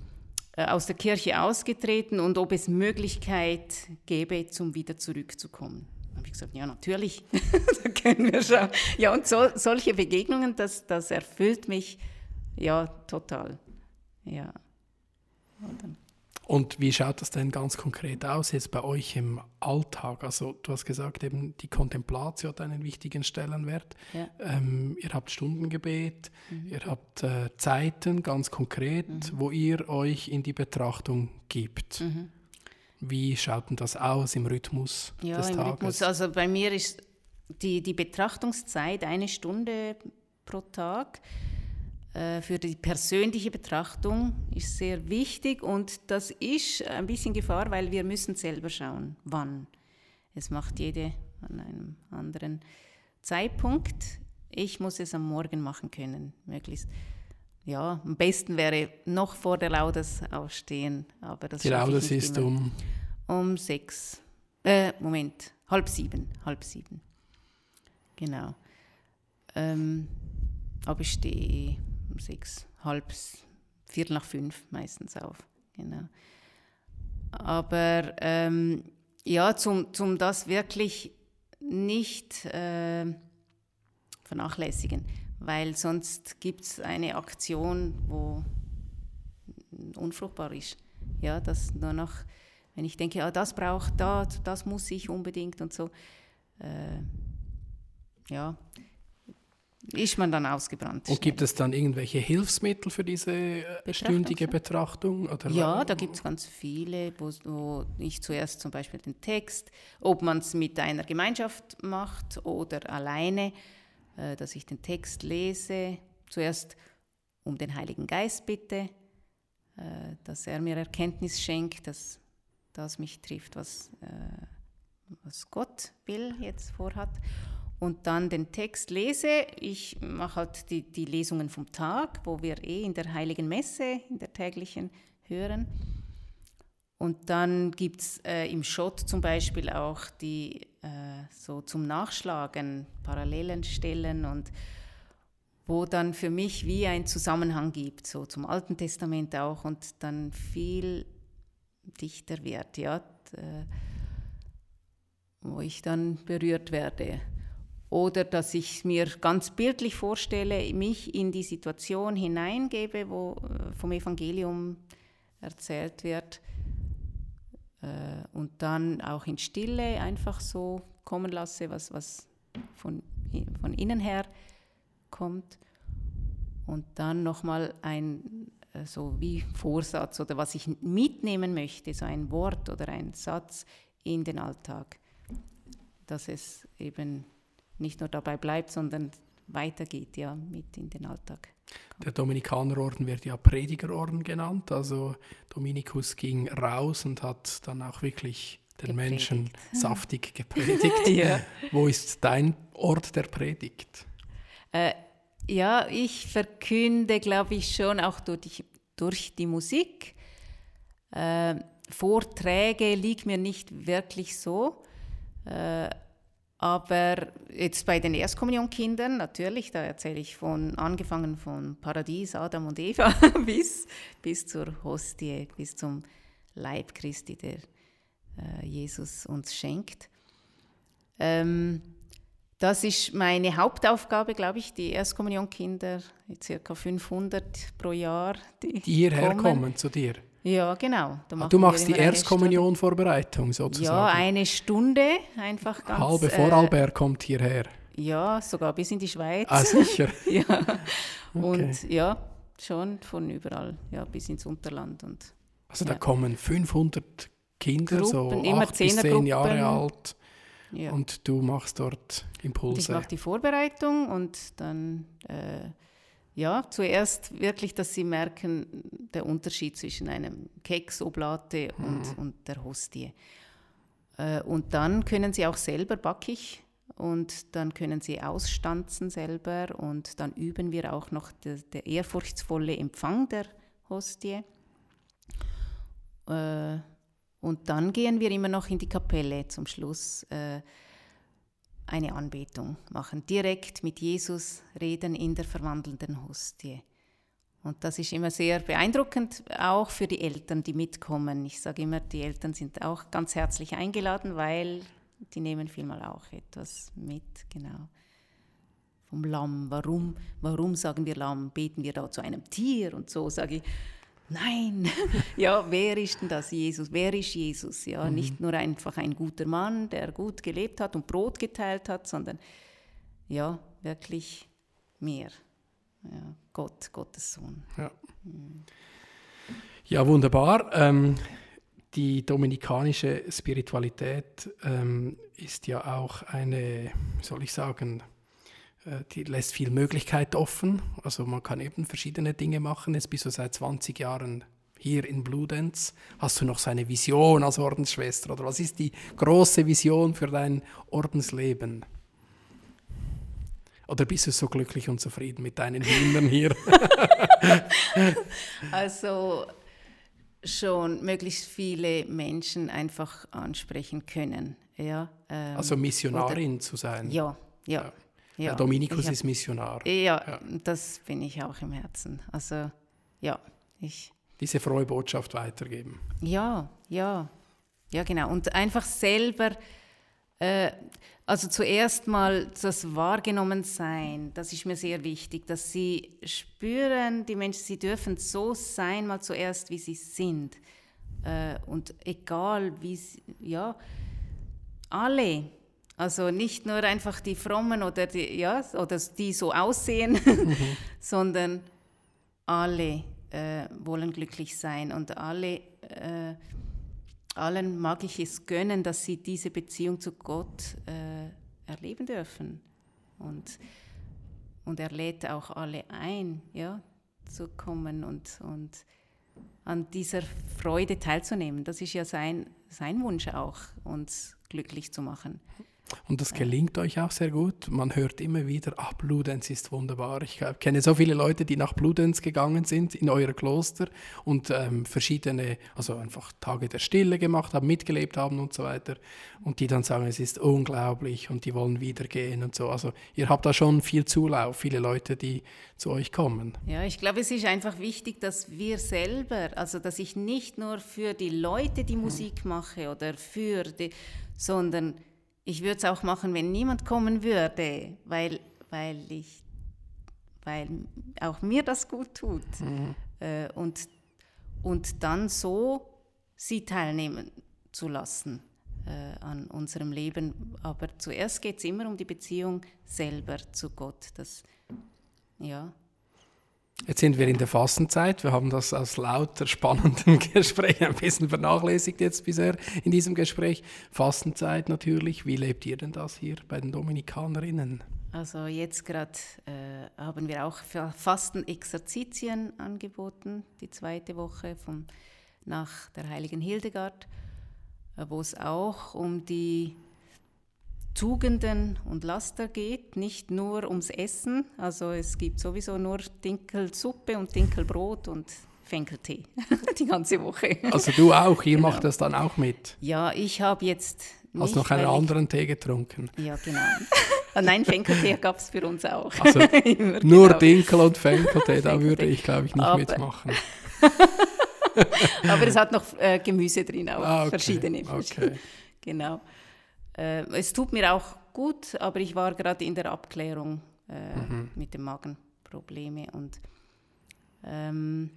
aus der Kirche ausgetreten und ob es Möglichkeit gäbe, zum wieder zurückzukommen. Da habe ich gesagt, ja, natürlich, [LAUGHS] da können wir schon. Ja, und so, solche Begegnungen, das, das erfüllt mich ja total. Ja. Und dann und wie schaut das denn ganz konkret aus jetzt bei euch im Alltag? Also du hast gesagt, eben die Kontemplatio hat einen wichtigen Stellenwert. Ja. Ähm, ihr habt Stundengebet, mhm. ihr habt äh, Zeiten ganz konkret, mhm. wo ihr euch in die Betrachtung gibt. Mhm. Wie schaut denn das aus im Rhythmus ja, des im Tages? Rhythmus, also bei mir ist die, die Betrachtungszeit eine Stunde pro Tag. Äh, für die persönliche Betrachtung ist sehr wichtig und das ist ein bisschen Gefahr, weil wir müssen selber schauen, wann. Es macht jede an einem anderen Zeitpunkt. Ich muss es am Morgen machen können, möglichst. Ja, am besten wäre noch vor der Laudes aufstehen, aber das Die Laudes ist um um sechs. Äh, Moment, halb sieben, halb sieben. Genau. Ähm, aber ich stehe um sechs, halb, viertel nach fünf meistens auf. Genau. Aber ähm, ja, zum, zum das wirklich nicht äh, vernachlässigen, weil sonst gibt es eine Aktion, wo unfruchtbar ist. Ja, dass nur noch, wenn ich denke, ah, das braucht das, das muss ich unbedingt und so, äh, ja, ist man dann ausgebrannt. Und gibt es dann irgendwelche Hilfsmittel für diese äh, stündige Betrachtung? Oder ja, da gibt es ganz viele, wo, wo, ich zuerst zum Beispiel den Text, ob man es mit einer Gemeinschaft macht oder alleine, äh, dass ich den Text lese. Zuerst um den Heiligen Geist bitte, äh, dass er mir Erkenntnis schenkt, dass das mich trifft, was, äh, was Gott will, jetzt vorhat und dann den Text lese. Ich mache halt die, die Lesungen vom Tag, wo wir eh in der Heiligen Messe, in der täglichen, hören. Und dann gibt es äh, im Schott zum Beispiel auch die äh, so zum Nachschlagen Parallelen stellen und wo dann für mich wie ein Zusammenhang gibt, so zum Alten Testament auch und dann viel dichter wird, ja, äh, wo ich dann berührt werde. Oder dass ich mir ganz bildlich vorstelle, mich in die Situation hineingebe, wo äh, vom Evangelium erzählt wird. Äh, und dann auch in Stille einfach so kommen lasse, was, was von, von innen her kommt. Und dann nochmal ein äh, so wie Vorsatz oder was ich mitnehmen möchte, so ein Wort oder ein Satz in den Alltag, dass es eben nicht nur dabei bleibt, sondern weitergeht, ja, mit in den Alltag. Der Dominikanerorden wird ja Predigerorden genannt. Also Dominikus ging raus und hat dann auch wirklich den gepredigt. Menschen [LAUGHS] saftig gepredigt. ja. Wo ist dein Ort der Predigt? Äh, ja, ich verkünde, glaube ich, schon auch durch die, durch die Musik. Äh, Vorträge liegt mir nicht wirklich so. Äh, aber jetzt bei den Erstkommunionkindern natürlich, da erzähle ich von angefangen von Paradies, Adam und Eva [LAUGHS] bis, bis zur Hostie, bis zum Leib Christi, der äh, Jesus uns schenkt. Ähm, das ist meine Hauptaufgabe, glaube ich, die Erstkommunionkinder, circa 500 pro Jahr. Die, die hierher kommen. kommen zu dir? Ja, genau. Ah, du machst die Erstkommunion-Vorbereitung sozusagen? Ja, eine Stunde, einfach ganz... Halbe Vorarlberg äh, kommt hierher? Ja, sogar bis in die Schweiz. Ah, sicher? [LAUGHS] ja, [LAUGHS] und okay. ja, schon von überall, ja, bis ins Unterland. Und, also da kommen 500 Kinder, Gruppen, so acht bis zehn Jahre alt ja. und du machst dort Impulse. Und ich mache die Vorbereitung und dann... Äh, ja, zuerst wirklich, dass sie merken, der Unterschied zwischen einem Keks, Oblate und, mhm. und der Hostie. Äh, und dann können sie auch selber backig und dann können sie ausstanzen selber und dann üben wir auch noch der, der ehrfurchtsvolle Empfang der Hostie. Äh, und dann gehen wir immer noch in die Kapelle zum Schluss. Äh, eine Anbetung machen, direkt mit Jesus reden in der verwandelnden Hostie. Und das ist immer sehr beeindruckend, auch für die Eltern, die mitkommen. Ich sage immer, die Eltern sind auch ganz herzlich eingeladen, weil die nehmen vielmal auch etwas mit, genau. Vom Lamm. Warum, warum sagen wir Lamm? Beten wir da zu einem Tier? Und so sage ich, Nein, [LAUGHS] ja, wer ist denn das Jesus? Wer ist Jesus? Ja, mhm. nicht nur einfach ein guter Mann, der gut gelebt hat und Brot geteilt hat, sondern ja, wirklich mehr. Ja, Gott, Gottes Sohn. Ja, mhm. ja wunderbar. Ähm, die dominikanische Spiritualität ähm, ist ja auch eine, wie soll ich sagen, die lässt viel Möglichkeit offen. Also man kann eben verschiedene Dinge machen. Jetzt bist du seit 20 Jahren hier in Bludenz. Hast du noch so eine Vision als Ordensschwester? Oder was ist die große Vision für dein Ordensleben? Oder bist du so glücklich und zufrieden mit deinen Kindern hier? [LAUGHS] also schon möglichst viele Menschen einfach ansprechen können. Ja, ähm, also Missionarin oder, zu sein. Ja, ja. ja. Ja, Dominikus hab, ist Missionar. Ja, ja, das bin ich auch im Herzen. Also ja, ich. Diese frohe Botschaft weitergeben. Ja, ja, ja, genau. Und einfach selber, äh, also zuerst mal das Wahrgenommensein, das ist mir sehr wichtig, dass sie spüren, die Menschen, sie dürfen so sein, mal zuerst, wie sie sind. Äh, und egal, wie sie, ja, alle also nicht nur einfach die Frommen oder die, ja, oder die so aussehen, mhm. [LAUGHS] [LAUGHS] sondern alle äh, wollen glücklich sein und alle, äh, allen mag ich es gönnen, dass sie diese Beziehung zu Gott äh, erleben dürfen. Und, und er lädt auch alle ein, ja, zu kommen und, und an dieser Freude teilzunehmen. Das ist ja sein, sein Wunsch auch, uns glücklich zu machen. Und das gelingt euch auch sehr gut. Man hört immer wieder, ah, Bludenz ist wunderbar. Ich kenne so viele Leute, die nach Bludenz gegangen sind, in euer Kloster und ähm, verschiedene, also einfach Tage der Stille gemacht haben, mitgelebt haben und so weiter. Und die dann sagen, es ist unglaublich und die wollen wieder gehen und so. Also ihr habt da schon viel Zulauf, viele Leute, die zu euch kommen. Ja, ich glaube, es ist einfach wichtig, dass wir selber, also dass ich nicht nur für die Leute die Musik mache oder für die, sondern ich würde es auch machen, wenn niemand kommen würde, weil, weil, ich, weil auch mir das gut tut. Mhm. Äh, und, und dann so sie teilnehmen zu lassen äh, an unserem Leben. Aber zuerst geht es immer um die Beziehung selber zu Gott. Das, ja, Jetzt sind wir in der Fastenzeit. Wir haben das aus lauter spannenden [LAUGHS] Gespräch ein bisschen vernachlässigt jetzt bisher in diesem Gespräch. Fastenzeit natürlich. Wie lebt ihr denn das hier bei den Dominikanerinnen? Also jetzt gerade äh, haben wir auch Fastenexerzitien angeboten, die zweite Woche vom, nach der heiligen Hildegard, äh, wo es auch um die Tugenden und Laster geht, nicht nur ums Essen. Also es gibt sowieso nur Dinkelsuppe und Dinkelbrot und Fenkeltee [LAUGHS] die ganze Woche. Also du auch, ihr Genau. macht das dann auch mit. Ja, ich habe jetzt nicht, Hast noch einen weil ich- anderen Tee getrunken. Ja, genau. Ah, Nein, Fenkeltee gab es für uns auch. Also [LAUGHS] Immer, Nur genau. Dinkel und Fenkeltee, da würde ich glaube ich nicht Aber- mitmachen. [LAUGHS] Aber es hat noch äh, Gemüse drin, auch Ah, okay, verschiedene. okay. Genau. Äh, es tut mir auch gut, aber ich war gerade in der Abklärung äh, Mhm. mit den Magenproblemen und ähm,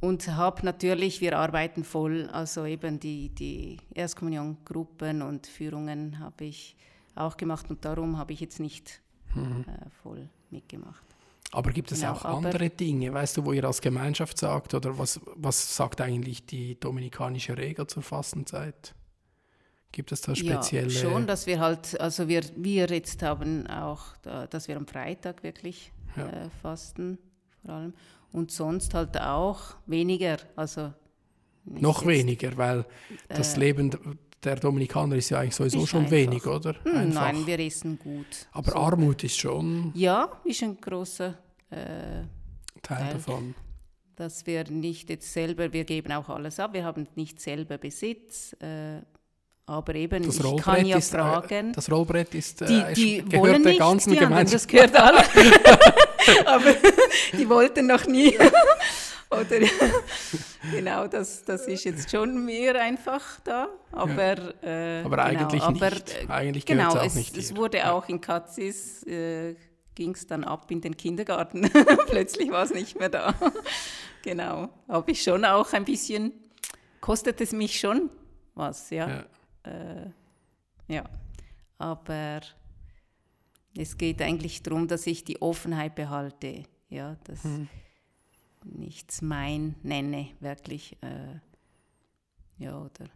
und habe natürlich, wir arbeiten voll, also eben die, die Erstkommunion-Gruppen und Führungen habe ich auch gemacht und darum habe ich jetzt nicht Mhm. äh, voll mitgemacht. Aber gibt es Genau, auch andere Dinge, weißt du, wo ihr als Gemeinschaft sagt oder was, was sagt eigentlich die dominikanische Regel zur Fastenzeit? Gibt es da spezielle? Ja, schon, dass wir halt, also wir, wir jetzt haben auch, da, dass wir am Freitag wirklich Ja. äh, fasten, vor allem. Und sonst halt auch weniger, also Noch jetzt- weniger, weil das äh, Leben der Dominikaner ist ja eigentlich sowieso schon einfach. wenig, oder? Hm, Einfach. nein, wir essen gut. Aber So. Armut ist schon Ja, ist ein großer, äh, Teil Teil. davon. dass wir nicht jetzt selber, wir geben auch alles ab, wir haben nicht selber Besitz, äh, aber eben, Das ich kann ja ist, äh, fragen. das Rollbrett ist, äh, Die, die gehört wollen der nicht, ganzen anderen, Gemeinschaft. das gehört alle. [LAUGHS] Aber die wollten noch nie. [LAUGHS] Oder genau, das, das ist jetzt schon mehr einfach da. Aber, äh, Aber genau, eigentlich aber, nicht. äh, Eigentlich genau, es, nicht es wurde Ja. auch in Katzis, äh, ging es dann ab in den Kindergarten. [LAUGHS] Plötzlich war es nicht mehr da. genau, habe ich schon auch ein bisschen, kostet es mich schon was, ja. Ja. Äh, ja, aber es geht eigentlich darum, dass ich die Offenheit behalte, ja, dass Mhm. nichts mein nenne, wirklich, äh, ja, oder.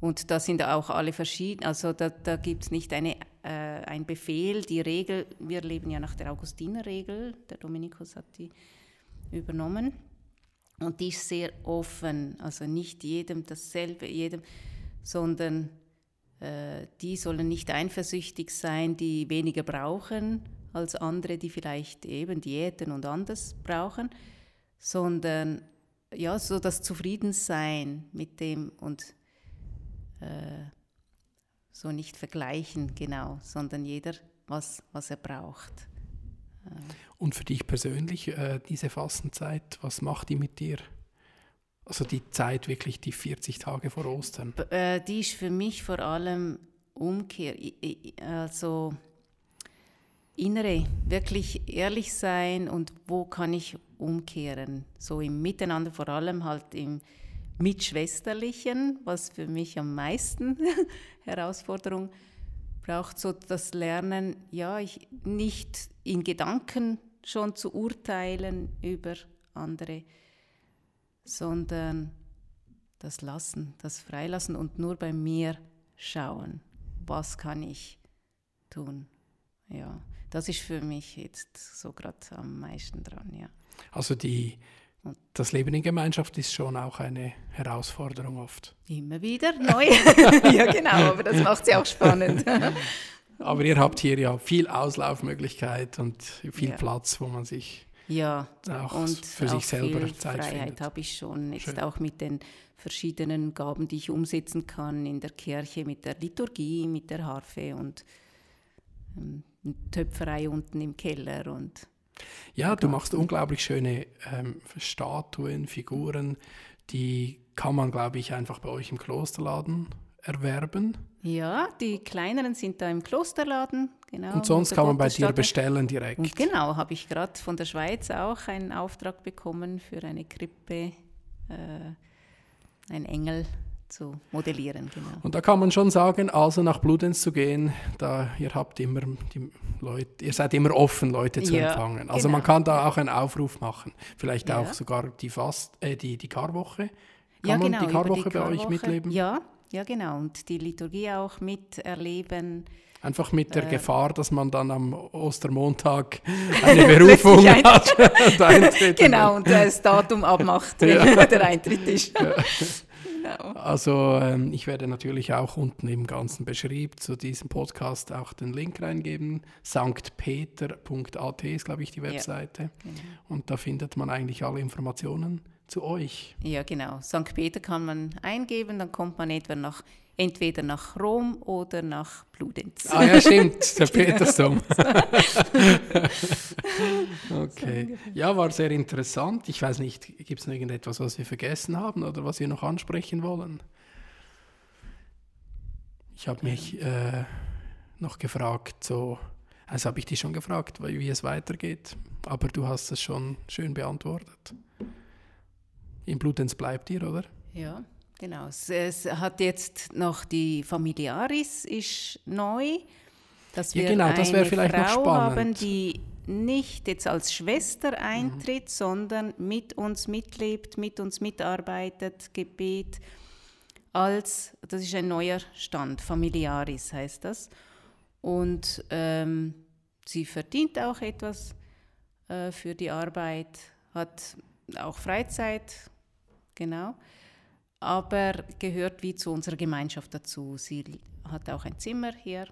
Und da sind auch alle verschieden, also da, da gibt es nicht eine, äh, ein Befehl, die Regel, wir leben ja nach der Augustinerregel, der Dominikus hat die übernommen. Und die ist sehr offen, also nicht jedem dasselbe, jedem, sondern äh, die sollen nicht eifersüchtig sein, die weniger brauchen als andere, die vielleicht eben Diäten und anders brauchen, sondern ja, so das Zufriedensein mit dem und äh, so nicht vergleichen, genau, sondern jeder, was, was er braucht. Und für dich persönlich, äh, diese Fastenzeit, was macht die mit dir? Also die Zeit wirklich, die 40 Tage vor Ostern. Äh, die ist für mich vor allem Umkehr, also innere, wirklich ehrlich sein und wo kann ich umkehren? So im Miteinander, vor allem halt im Mitschwesterlichen, was für mich am meisten [LAUGHS] Herausforderung braucht, so das Lernen, ja, ich nicht in Gedanken schon zu urteilen über andere, sondern das Lassen, das Freilassen und nur bei mir schauen, was kann ich tun. Ja, das ist für mich jetzt so gerade am meisten dran, ja. Also die, das Leben in Gemeinschaft ist schon auch eine Herausforderung oft. Immer wieder neu. [LAUGHS] ja, genau, aber das macht sie auch spannend. Aber ihr habt hier ja viel Auslaufmöglichkeit und viel Ja. Platz, wo man sich ja, auch und für auch sich selber viel Zeit Freiheit findet. habe ich schon, jetzt Schön. auch mit den verschiedenen Gaben, die ich umsetzen kann in der Kirche, mit der Liturgie, mit der Harfe und ähm, Töpferei unten im Keller und Ja, du machst unglaublich schöne ähm, Statuen, Figuren, die kann man, glaube ich, einfach bei euch im Klosterladen erwerben. Ja, die kleineren sind da im Klosterladen, genau. Und sonst kann man bei dir bestellen direkt. Und genau, habe ich gerade von der Schweiz auch einen Auftrag bekommen für eine Krippe, äh, einen Engel zu modellieren, genau. Und da kann man schon sagen, also nach Bludenz zu gehen, da ihr habt immer die Leute, ihr seid immer offen, Leute zu Ja, empfangen. Also genau. man kann da auch einen Aufruf machen. Vielleicht Ja. auch sogar die Fast, äh, die, die Karwoche. Kann ja, man genau, die über Karwoche bei euch Karwoche. mitleben? Ja, ja, genau. Und die Liturgie auch miterleben. Einfach mit der Äh. Gefahr, dass man dann am Ostermontag [LAUGHS] eine Berufung hat [LAUGHS] und eintritt. Genau, und das Datum abmacht, wenn Ja. [LAUGHS] der Eintritt ist. genau. Also ähm, ich werde natürlich auch unten im ganzen Beschrieb zu diesem Podcast auch den Link reingeben. sanktpeter.at ist, glaube ich, die Webseite. Ja, genau. Und da findet man eigentlich alle Informationen zu euch. Ja, genau. St. Peter kann man eingeben, dann kommt man etwa nach entweder nach Rom oder nach Bludenz. Ah ja, stimmt, [LAUGHS] der genau. Petersdom. [LAUGHS] okay. Ja, war sehr interessant. Ich weiß nicht, gibt es noch irgendetwas, was wir vergessen haben oder was wir noch ansprechen wollen? Ich habe mich äh, noch gefragt, so, also habe ich dich schon gefragt, wie es weitergeht, aber du hast es schon schön beantwortet. In Bludenz bleibt ihr, oder? Ja. Genau, es, es, hat jetzt noch die Familiaris ist neu, dass wir ja, genau, das eine vielleicht Frau noch spannend. haben, die nicht jetzt als Schwester eintritt, mhm. sondern mit uns mitlebt, mit uns mitarbeitet, Gebet, als, das ist ein neuer Stand, Familiaris heißt das. Und ähm, sie verdient auch etwas äh, für die Arbeit, hat auch Freizeit, genau aber gehört wie zu unserer Gemeinschaft dazu. Sie hat auch ein Zimmer hier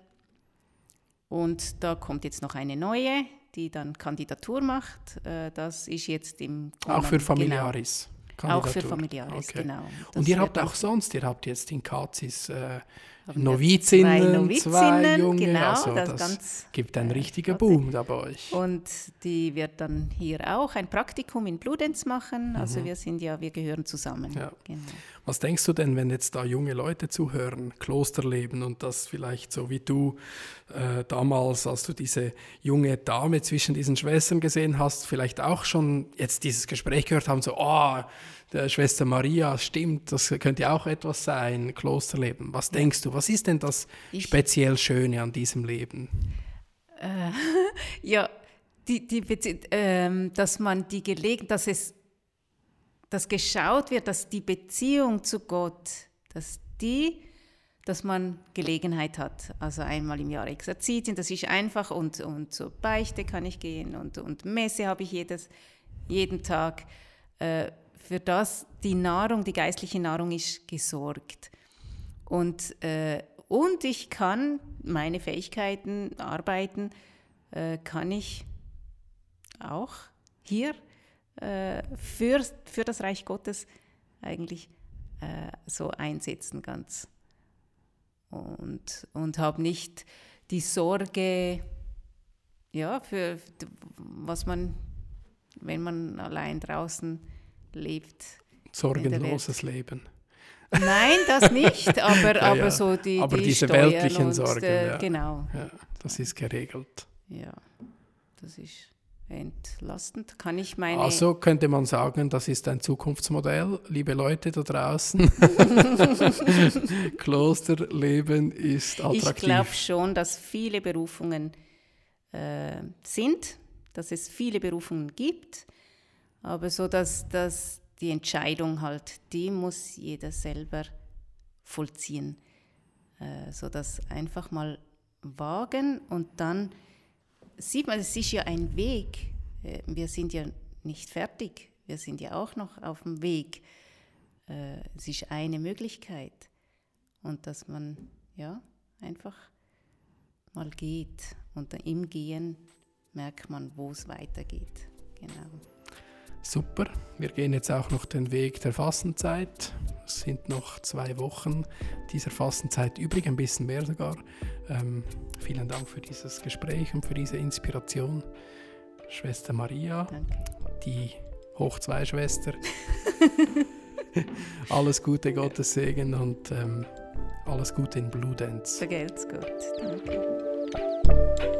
und da kommt jetzt noch eine neue, die dann Kandidatur macht. Äh, das ist jetzt im Auch für Familiaris. Genau. Auch für Familiaris, okay. genau. Das und ihr habt auch sonst, ihr habt jetzt in Kazis äh, Novizinnen, zwei, Novizinnen, zwei Junge, genau, also das, das gibt einen richtigen Boom da bei euch. Und die wird dann hier auch ein Praktikum in Bludenz machen, also mhm. wir sind ja, wir gehören zusammen. Ja. Genau. Was denkst du denn, wenn jetzt da junge Leute zuhören, Klosterleben und das vielleicht so wie du äh, damals, als du diese junge Dame zwischen diesen Schwestern gesehen hast, vielleicht auch schon jetzt dieses Gespräch gehört haben, so, oh, Schwester Maria, stimmt, das könnte auch etwas sein, Klosterleben. Was denkst du, was ist denn das ich, speziell Schöne an diesem Leben? Äh, [LAUGHS] ja, die, die, äh, dass man die Gelegenheit, dass es, dass geschaut wird, dass die Beziehung zu Gott, dass die, dass man Gelegenheit hat, also einmal im Jahr Exerzitien, das ist einfach und, und zur Beichte kann ich gehen und, und Messe habe ich jedes, jeden Tag. Äh, für das die Nahrung, die geistliche Nahrung ist gesorgt. Und, äh, und ich kann meine Fähigkeiten arbeiten, äh, kann ich auch hier äh, für, für das Reich Gottes eigentlich äh, so einsetzen ganz. Und, und habe nicht die Sorge, ja, für was man, wenn man allein draußen lebt. Sorgenloses Leben. Nein, das nicht, [LAUGHS] aber, ja, aber ja. so die, aber die diese weltlichen Sorgen, äh, ja. genau. das ist geregelt. Ja, das ist entlastend. Kann ich meine. Also könnte man sagen, das ist ein Zukunftsmodell, liebe Leute da draußen. [LAUGHS] [LAUGHS] Klosterleben ist attraktiv. Ich glaube schon, dass viele Berufungen äh, sind, dass es viele Berufungen gibt aber so, dass, dass die Entscheidung halt, die muss jeder selber vollziehen. Äh, so dass einfach mal wagen und dann sieht man, es ist ja ein Weg. Äh, wir sind ja nicht fertig, wir sind ja auch noch auf dem Weg. Äh, es ist eine Möglichkeit. Und dass man ja einfach mal geht und im Gehen merkt man, wo es weitergeht. Genau. Super, wir gehen jetzt auch noch den Weg der Fastenzeit. Es sind noch zwei Wochen dieser Fastenzeit übrig, ein bisschen mehr sogar. Ähm, vielen Dank für dieses Gespräch und für diese Inspiration. Schwester Maria, Danke. die Hoch-2-Schwester. [LAUGHS] alles Gute, Gottes Segen und ähm, alles Gute in Bludenz. Vergelt's Gott. Danke.